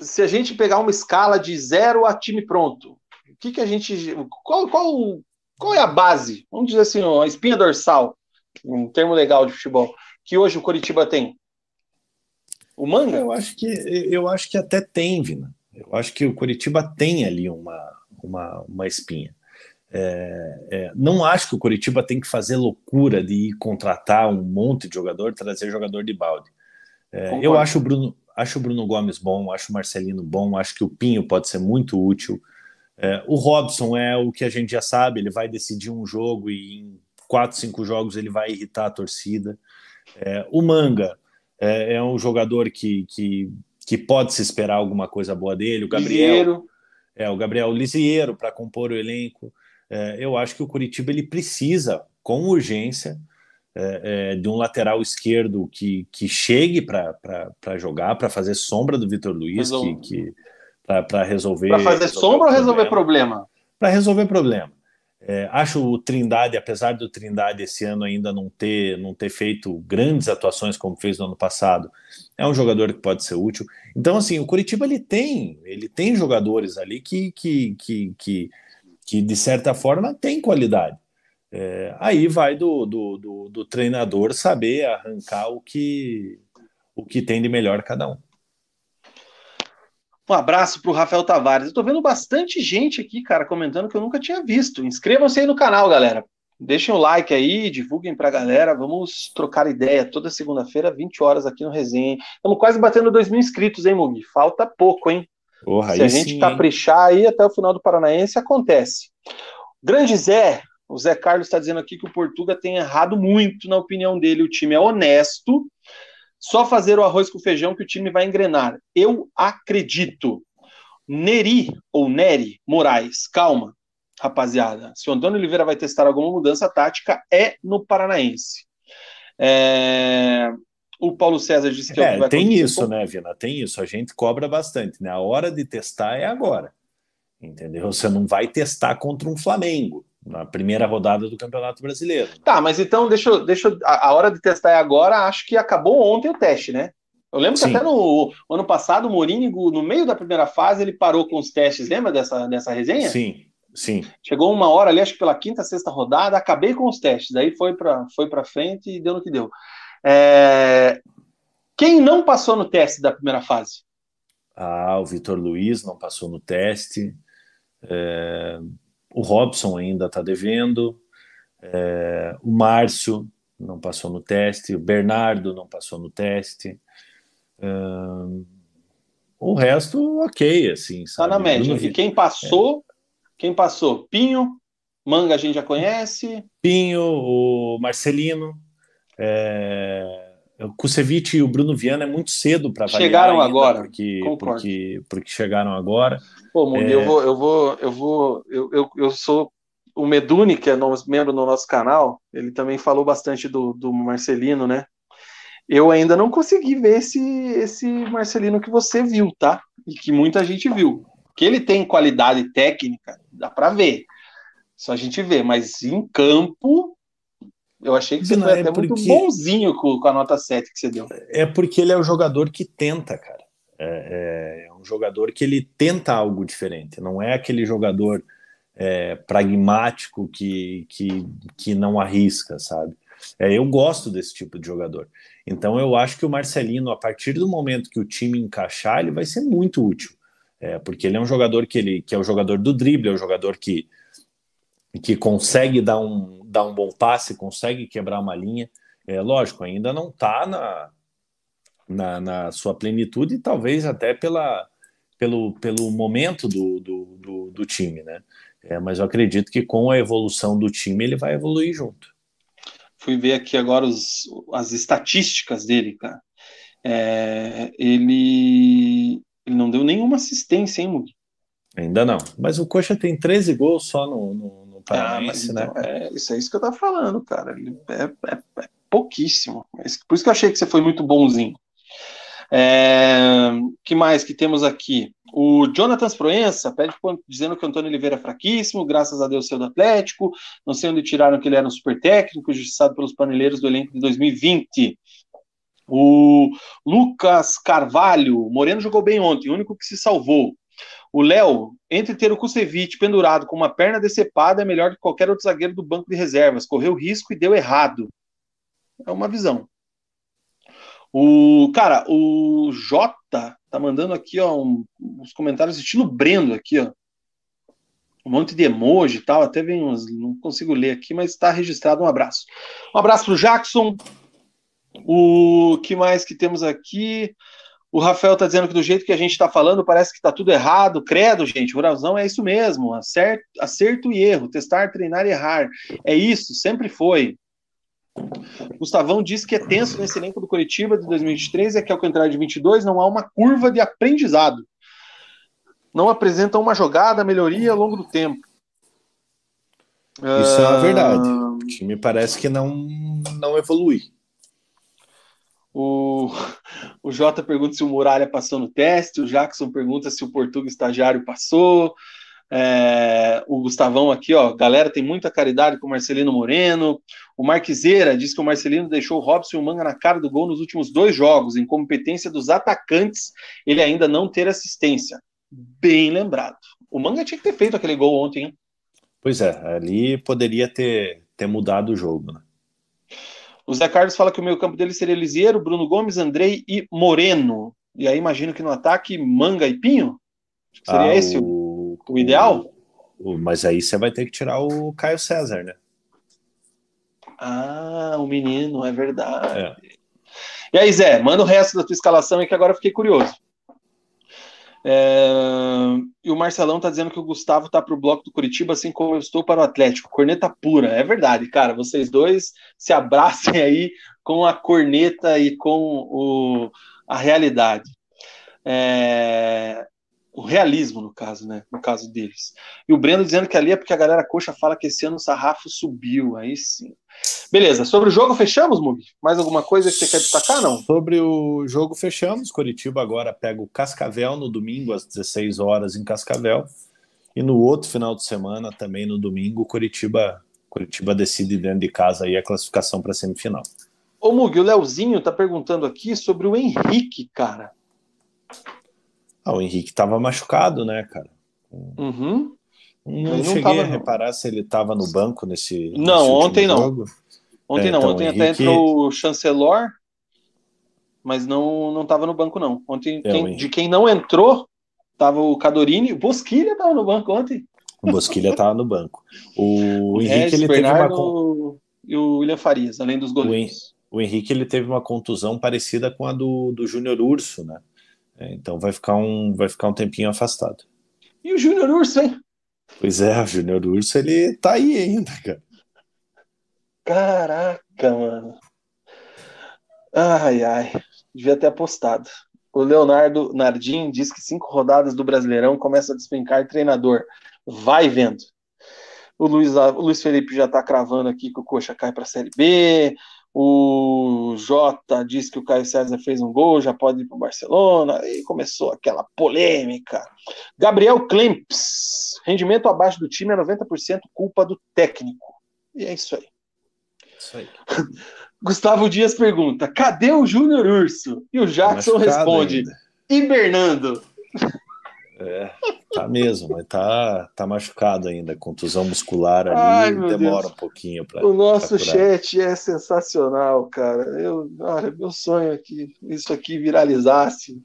se a gente pegar uma escala de zero a time pronto, o que, que a gente. Qual, qual, qual é a base? Vamos dizer assim, a espinha dorsal, um termo legal de futebol, que hoje o Coritiba tem? O manga? Eu acho que, eu acho que até tem, Vina. Eu acho que o Coritiba tem ali uma, uma, uma espinha. É, é, não acho que o Coritiba tem que fazer loucura de ir contratar um monte de jogador, trazer jogador de balde. É, eu acho o Bruno, acho o Bruno Gomes bom, acho o Marcelino bom, acho que o Pinho pode ser muito útil. É, o Robson é o que a gente já sabe, ele vai decidir um jogo e em quatro, cinco jogos ele vai irritar a torcida. É, o Manga é, é, um jogador que, que, que pode se esperar alguma coisa boa dele. O Gabriel, Lisieiro. é o Gabriel Lisieiro para compor o elenco. É, eu acho que o Curitiba ele precisa, com urgência, é, é, de um lateral esquerdo que, que chegue para jogar, para fazer sombra do Vitor Luiz, que, que para resolver. Para fazer resolver sombra ou resolver problema? Para resolver problema. É, acho o Trindade, apesar do Trindade esse ano ainda não ter, não ter feito grandes atuações como fez no ano passado, é um jogador que pode ser útil. Então, assim, o Curitiba ele tem, ele tem jogadores ali que, que, que, que que de certa forma tem qualidade. É, aí vai do, do, do, do, treinador saber arrancar o que, o que tem de melhor cada um. Um abraço para o Rafael Tavares. Eu estou vendo bastante gente aqui, cara, comentando que eu nunca tinha visto. Inscrevam-se aí no canal, galera. Deixem o like aí, divulguem para a galera. Vamos trocar ideia toda segunda-feira, 20 horas aqui no Resenha. Estamos quase batendo 2 mil inscritos, hein, Mugi? Falta pouco, hein? Porra, Se a gente sim, caprichar aí até o final do Paranaense, acontece. Grande Zé, o Zé Carlos está dizendo aqui que o Portuga tem errado muito, na opinião dele. O time é honesto, só fazer o arroz com feijão que o time vai engrenar. Eu acredito. Neri, ou Neri Moraes, calma, rapaziada. Se o Antônio Oliveira vai testar alguma mudança tática, é no Paranaense. É o Paulo César disse que é, é tem isso, né, Vina? Tem isso. A gente cobra bastante, né? A hora de testar é agora. Entendeu? Você não vai testar contra um Flamengo na primeira rodada do Campeonato Brasileiro. Tá, mas então deixa eu, deixa a, a hora de testar é agora. Acho que acabou ontem o teste, né? Eu lembro Sim. que até no ano passado o Mourinho, no meio da primeira fase, ele parou com os testes. Lembra dessa, dessa resenha? Sim, sim. Chegou uma hora ali, acho que pela quinta, sexta rodada, acabei com os testes. Aí foi para foi para frente e deu no que deu. É... Quem não passou no teste da primeira fase? Ah, o Vitor Luiz não passou no teste. É... O Robson ainda está devendo. É... O Márcio não passou no teste. O Bernardo não passou no teste. O resto, ok, assim. Está na média. E quem passou? É. Quem passou? Pinho, Manga a gente já conhece. Pinho, o Marcelino, é... O Kusevich e o Bruno Viana é muito cedo para Chegaram ainda, agora. Porque, porque, porque chegaram agora. Pô, Mundi, é... eu vou, eu vou, eu vou, eu, eu, eu sou o Meduni, que é nosso, membro do nosso canal, ele também falou bastante do, do Marcelino, né? Eu ainda não consegui ver esse, esse Marcelino que você viu, tá? E que muita gente viu. Que ele tem qualidade técnica, dá para ver. Só a gente vê, mas em campo eu achei que você não, foi é até porque... muito bonzinho com, com, a nota 7 que você deu. É porque ele é o jogador que tenta, cara. É, é, é um jogador que ele tenta algo diferente. Não é aquele jogador é, pragmático que, que, que não arrisca, sabe? É, eu gosto desse tipo de jogador. Então eu acho que o Marcelino, a partir do momento que o time encaixar, ele vai ser muito útil. É, porque ele é um jogador que ele que é o jogador do drible, é o jogador que, que consegue dar um, dar um bom passe, consegue quebrar uma linha. É lógico, ainda não está na, na, na, sua plenitude, talvez até pela, pelo, pelo momento do, do, do, do time, né? É, mas eu acredito que com a evolução do time ele vai evoluir junto. Fui ver aqui agora os, as estatísticas dele, cara. É, ele, ele não deu nenhuma assistência, hein, Mugi? Ainda não. Mas o Coxa tem 13 gols só no, no Paranaense, ah, né? Então, é, isso é isso que eu tava falando, cara. É, é, é pouquíssimo. Por isso que eu achei que você foi muito bonzinho. É, que mais que temos aqui? O Jonathan Proença pede dizendo que o Antônio Oliveira é fraquíssimo, graças a Deus saiu do Atlético. Não sei onde tiraram que ele era um super técnico, justiçado pelos paneleiros do elenco de 2020. O Lucas Carvalho, Moreno jogou bem ontem, o único que se salvou. O Léo, entre ter o Kusevich pendurado com uma perna decepada, é melhor que qualquer outro zagueiro do banco de reservas. Correu risco e deu errado. É uma visão. O cara, o Jota tá mandando aqui, ó, um, uns comentários estilo Brendo aqui, ó. Um monte de emoji e tal, até vem uns, não consigo ler aqui, mas está registrado. Um abraço. Um abraço pro Jackson. O que mais que temos aqui? O Rafael está dizendo que do jeito que a gente está falando, parece que está tudo errado. Credo, gente, Ruralzão é isso mesmo. Acerto, acerto e erro, testar, treinar e errar. É isso, sempre foi. Gustavão disse que é tenso nesse elenco do Curitiba de 2023 é que ao contrário de 22 não há uma curva de aprendizado. Não apresenta uma jogada, melhoria ao longo do tempo. Isso uh... é uma verdade. O time parece que não, não evolui. O, o Jota pergunta se o Muralha passou no teste, o Jackson pergunta se o Portuga estagiário passou. É, o Gustavão aqui, ó, galera tem muita caridade com o Marcelino Moreno. O Marquiseira diz que o Marcelino deixou o Robson e o Manga na cara do gol nos últimos dois jogos. Em competência dos atacantes, ele ainda não ter assistência. Bem lembrado. O Manga tinha que ter feito aquele gol ontem, hein? Pois é, ali poderia ter, ter mudado o jogo, né? O Zé Carlos fala que o meio campo dele seria Lisieiro, Bruno Gomes, Andrei e Moreno. E aí imagino que no ataque, Manga e Pinho? Seria ah, esse o, o, o ideal? O, mas aí você vai ter que tirar o Caio César, né? Ah, o menino, é verdade. É. E aí, Zé, manda o resto da tua escalação aí que agora eu fiquei curioso. É... E o Marcelão tá dizendo que o Gustavo tá pro bloco do Curitiba, assim como eu estou para o Atlético. Corneta pura, é verdade, cara. Vocês dois se abracem aí com a corneta e com o... a realidade. É o realismo, no caso, né? No caso deles. E o Breno dizendo que ali é porque a galera coxa fala que esse ano o sarrafo subiu. Aí sim. Beleza. Sobre o jogo, fechamos, Mugi? Mais alguma coisa que você quer destacar, não? Sobre o jogo, fechamos. Curitiba agora pega o Cascavel no domingo, às 16 horas, em Cascavel. E no outro final de semana, também no domingo, Curitiba, Curitiba decide dentro de casa aí a classificação para a semifinal. Ô, Mugi, o Leozinho tá perguntando aqui sobre o Henrique, cara. Ah, o Henrique estava machucado, né, cara? Uhum. Não, não cheguei tava, a reparar se ele estava no banco nesse. Não, nesse ontem não. Jogo. Ontem é, não. Então, ontem Henrique... até entrou o chancelor, mas não não estava no banco não. Ontem é, quem, de quem não entrou tava o Cadorini, o Bosquilha estava no banco ontem. O Bosquilha estava no banco. O, o Henrique ele Bernardo teve uma e o William Farias, além dos goleiros. O, Henrique ele teve uma contusão parecida com a do, do Júnior Urso, né? É, então vai ficar um, vai ficar um tempinho afastado. E o Júnior Urso, hein? Pois é, o Júnior Urso, ele tá aí ainda, cara. Caraca, mano. Ai, ai. Devia ter apostado. O Leonardo Nardim diz que cinco rodadas do Brasileirão começa a despencar treinador. Vai vendo. O Luiz, o Luiz Felipe já tá cravando aqui que o Coxa cai para a Série B. O Jota diz que o Caio César fez um gol, já pode ir para o Barcelona. E começou aquela polêmica. Gabriel Klemps, rendimento abaixo do time é 90% culpa do técnico. E é isso aí. Isso aí. Gustavo Dias pergunta: cadê o Júnior Urso? E o Jackson responde: ainda. hibernando. É, tá mesmo, mas tá, tá machucado ainda, contusão muscular ali, Ai, demora Deus. um pouquinho para. O nosso chat é sensacional, cara. Eu, olha, meu sonho é que isso aqui viralizasse.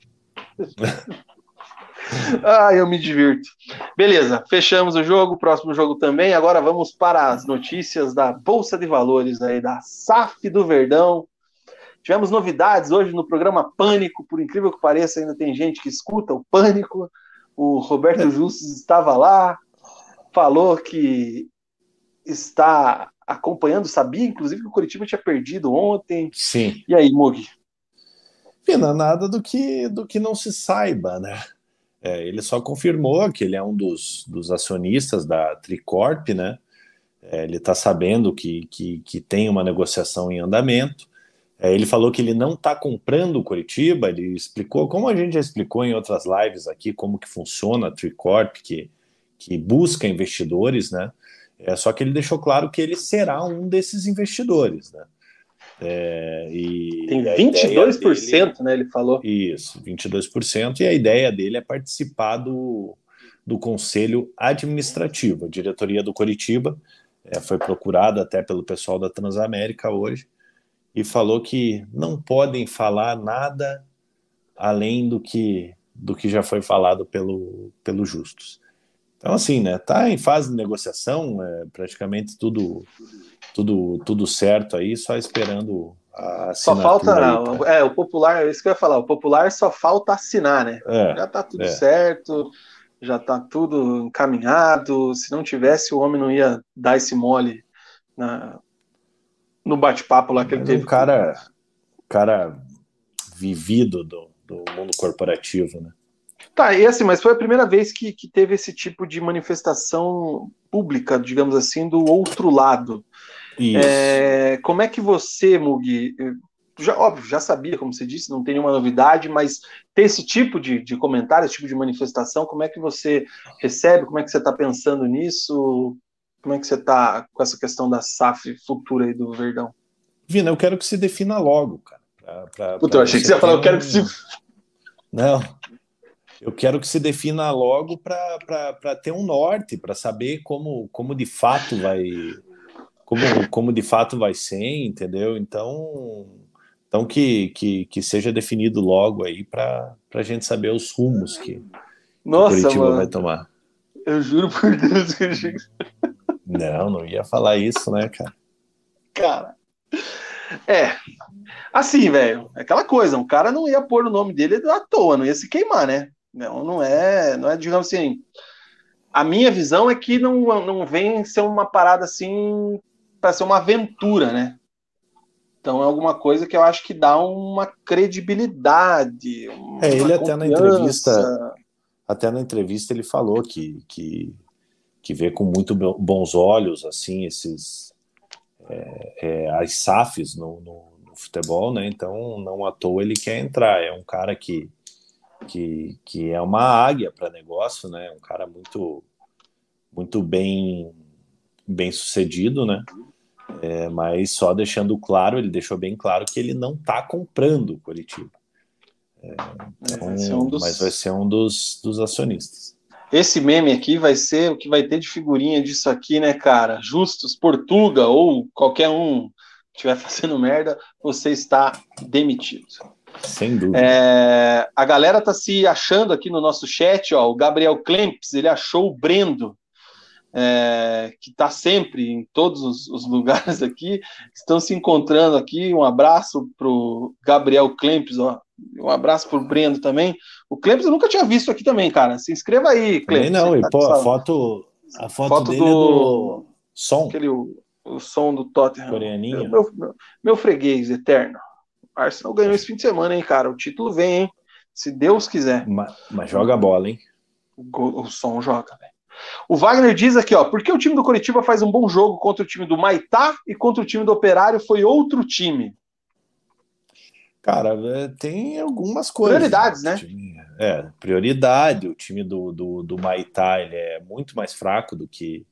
ah, eu me divirto. Beleza, fechamos o jogo, próximo jogo também. Agora vamos para as notícias da Bolsa de Valores aí, da SAF do Verdão. Tivemos novidades hoje no programa Pânico, por incrível que pareça, ainda tem gente que escuta o Pânico. O Roberto. Justus estava lá, falou que está acompanhando, sabia inclusive que o Curitiba tinha perdido ontem. Sim. E aí, Mugi? Pena, nada do que, do que não se saiba, né? É, ele só confirmou que ele é um dos, dos acionistas da Tricorp, né? É, ele está sabendo que, que, que tem uma negociação em andamento. É, ele falou que ele não está comprando o Curitiba, ele explicou, como a gente já explicou em outras lives aqui, como que funciona a Tricorp, que, que busca investidores, né? É, só que ele deixou claro que ele será um desses investidores, né? É, e Tem 22%, dele, né? Ele falou. Isso, 22%. E a ideia dele é participar do, do conselho administrativo. A diretoria do Coritiba é, foi procurada até pelo pessoal da Transamérica hoje e falou que não podem falar nada além do que do que já foi falado pelo, pelo Justus. Então, assim, né? Tá em fase de negociação, é, praticamente tudo, tudo, tudo certo aí, só esperando a Só falta, é, o popular, é isso que eu ia falar, o popular só falta assinar, né? É, já tá tudo é. certo, já tá tudo encaminhado. Se não tivesse, o homem não ia dar esse mole na, no bate-papo lá que Mas ele teve. Um cara, cara vivido do, do mundo corporativo, né? Tá, e assim, mas foi a primeira vez que, que teve esse tipo de manifestação pública, digamos assim, do outro lado. É, como é que você, Mugi, já, óbvio, já sabia, como você disse, não tem nenhuma novidade, mas ter esse tipo de, de comentário, esse tipo de manifestação, como é que você recebe, como é que você está pensando nisso? Como é que você está com essa questão da SAF futura aí do Verdão? Vina, eu quero que se defina logo, cara. Pra, pra, Puta, pra eu achei que você ia falar, eu quero que se. Não, eu quero que se defina logo para ter um norte, para saber como, como de fato vai como, como de fato vai ser, entendeu? Então, então que, que, que seja definido logo aí para a gente saber os rumos que, Nossa, o Curitiba vai tomar. Eu juro por Deus que eu... Não, não ia falar isso, né, cara? Cara, é. Assim, velho, é aquela coisa, um cara não ia pôr o nome dele à toa, não ia se queimar, né? Não, não é, não é, digamos assim. A minha visão é que não, não vem ser uma parada assim para ser uma aventura, né? Então é alguma coisa que eu acho que dá uma credibilidade. Uma é, ele até na entrevista, até na entrevista ele falou que, que, que vê com muito bons olhos assim esses é, é, as SAFs no, no, no, futebol, né? Então não à toa ele quer entrar. É um cara que que, que é uma águia para negócio, né? Um cara muito muito bem bem sucedido, né? É, mas só deixando claro, ele deixou bem claro que ele não está comprando o Curitiba. É, então, vai um dos... Mas vai ser um dos, dos acionistas. Esse meme aqui vai ser o que vai ter de figurinha disso aqui, né, cara? Justus Portuga ou qualquer um que estiver fazendo merda, você está demitido. Sem dúvida. É, a galera tá se achando aqui no nosso chat, ó. O Gabriel Klemps, ele achou o Brendo, é, que está sempre em todos os, os, lugares aqui. Estão se encontrando aqui. Um abraço para o Gabriel Klemps, ó. Um abraço para o Brendo também. O Klemps eu nunca tinha visto aqui também, cara. Se inscreva aí, Klemps. Não, e tá pô, a foto, a foto, foto dele do, é do som. Aquele, o, o som do Tottenham. Coreaninho. Meu, meu, meu freguês eterno. Arsenal ganhou esse fim de semana, hein, cara? O título vem, hein? Se Deus quiser. Mas, mas joga a bola, hein? O, o som joga, velho. O Wagner diz aqui, ó, porque o time do Curitiba faz um bom jogo contra o time do Maitá e contra o time do Operário foi outro time. Cara, é, tem algumas coisas. Prioridades, né? é, prioridade. O time do, do, do Maitá ele é muito mais fraco do que,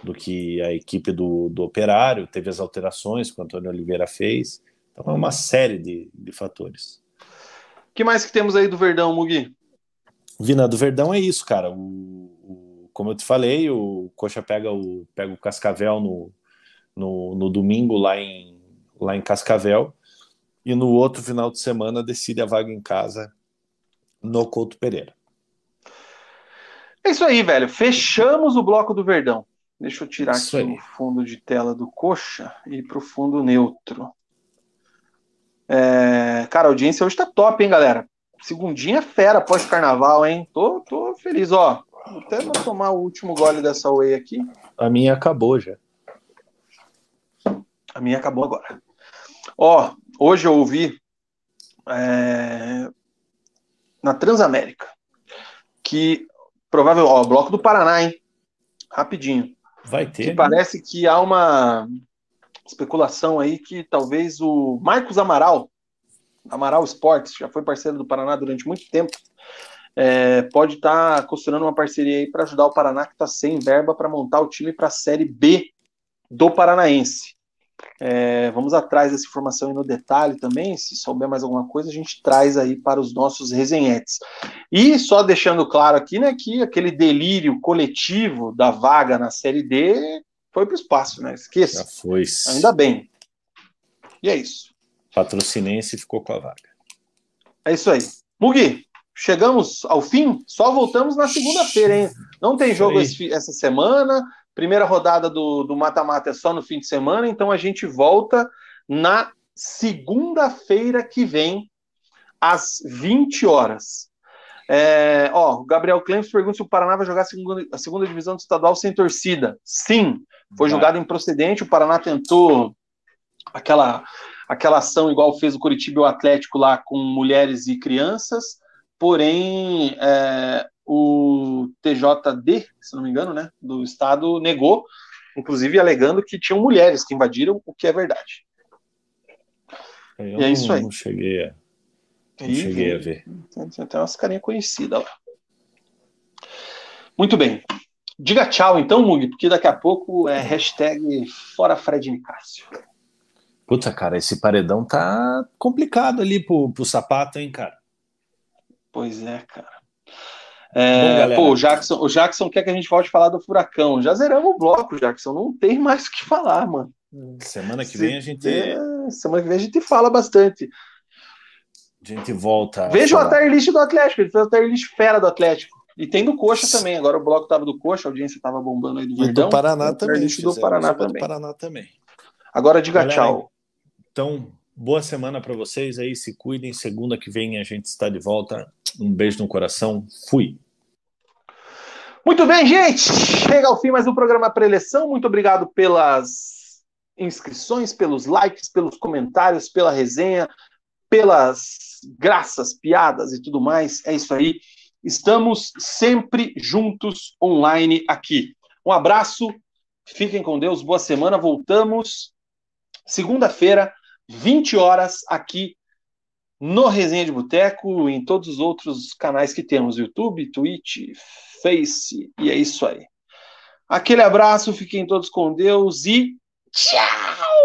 do que a equipe do, do Operário. Teve as alterações que o Antônio Oliveira fez. Então é uma série de, de fatores. O que mais que temos aí do Verdão, Mugi? Vina, do Verdão é isso, cara. O, o, como eu te falei, o Coxa pega o, pega o Cascavel no, no, no domingo lá em, lá em Cascavel e no outro final de semana decide a vaga em casa no Couto Pereira. É isso aí, velho. Fechamos o bloco do Verdão. Deixa eu tirar isso aqui aí. o fundo de tela do Coxa e ir para o fundo neutro. É, cara, a audiência hoje tá top, hein, galera? Segundinha fera pós-carnaval, hein? Tô, tô feliz, ó. Até vou tomar o último gole dessa whey aqui. A minha acabou já. A minha acabou agora. Ó, hoje eu ouvi é, na Transamérica que provável, ó, bloco do Paraná, hein? Rapidinho. Vai ter. Que né? parece que há uma especulação aí que talvez o Marcos Amaral, Amaral Esportes, já foi parceiro do Paraná durante muito tempo, é, pode estar tá costurando uma parceria aí para ajudar o Paraná, que está sem verba para montar o time para a Série B do Paranaense. É, vamos atrás dessa informação no detalhe também. Se souber mais alguma coisa, a gente traz aí para os nossos resenhetes. E só deixando claro aqui, né, que aquele delírio coletivo da vaga na Série D foi para o espaço, né? Esqueça. Já foi. Ainda bem. E é isso. Patrocinense ficou com a vaga. É isso aí. Mugi, chegamos ao fim, só voltamos na segunda-feira, hein? Não tem jogo esse, essa semana, primeira rodada do mata-mata é só no fim de semana, então a gente volta na segunda-feira que vem, às 20 horas. É, ó, o Gabriel Clempes pergunta se o Paraná vai jogar a segunda, a segunda divisão do estadual sem torcida. Sim, foi jogado improcedente, o Paraná tentou aquela aquela ação igual fez o Curitiba e o Atlético lá com mulheres e crianças, porém é, o TJD, se não me engano, né, do estado negou, inclusive alegando que tinham mulheres que invadiram, o que é verdade. Eu e é isso aí. Não cheguei a, não e, cheguei a ver. Tem, tem umas carinhas conhecidas lá. Muito bem. Diga tchau então, Mug, porque daqui a pouco é hashtag fora Fred Nicásio. Puta, cara, esse paredão tá complicado ali pro, pro sapato, hein, cara? Pois é, cara. É, Bom, pô, o Jackson, o Jackson quer que a gente volte a falar do furacão. Já zeramos o bloco, Jackson. Não tem mais o que falar, mano. Semana que vem a gente. É, semana que vem a gente fala bastante. A gente volta. Veja o tier list do Atlético. Ele fez o tier list fera do Atlético. E tem do Coxa também. Agora o bloco tava do Coxa, a audiência tava bombando aí do Verdão. E do Paraná também. Do Paraná também. do Paraná também. Agora diga Galera, tchau. Então, boa semana para vocês aí, se cuidem. Segunda que vem a gente está de volta. Um beijo no coração. Fui. Muito bem, gente. Chega ao fim mais um programa pré-eleição. Muito obrigado pelas inscrições, pelos likes, pelos comentários, pela resenha, pelas graças, piadas e tudo mais. É isso aí. Estamos sempre juntos online aqui. Um abraço. Fiquem com Deus. Boa semana. Voltamos segunda-feira 20 horas aqui no Resenha de Boteco, em todos os outros canais que temos, YouTube, Twitch, Face, e é isso aí. Aquele abraço, fiquem todos com Deus e tchau!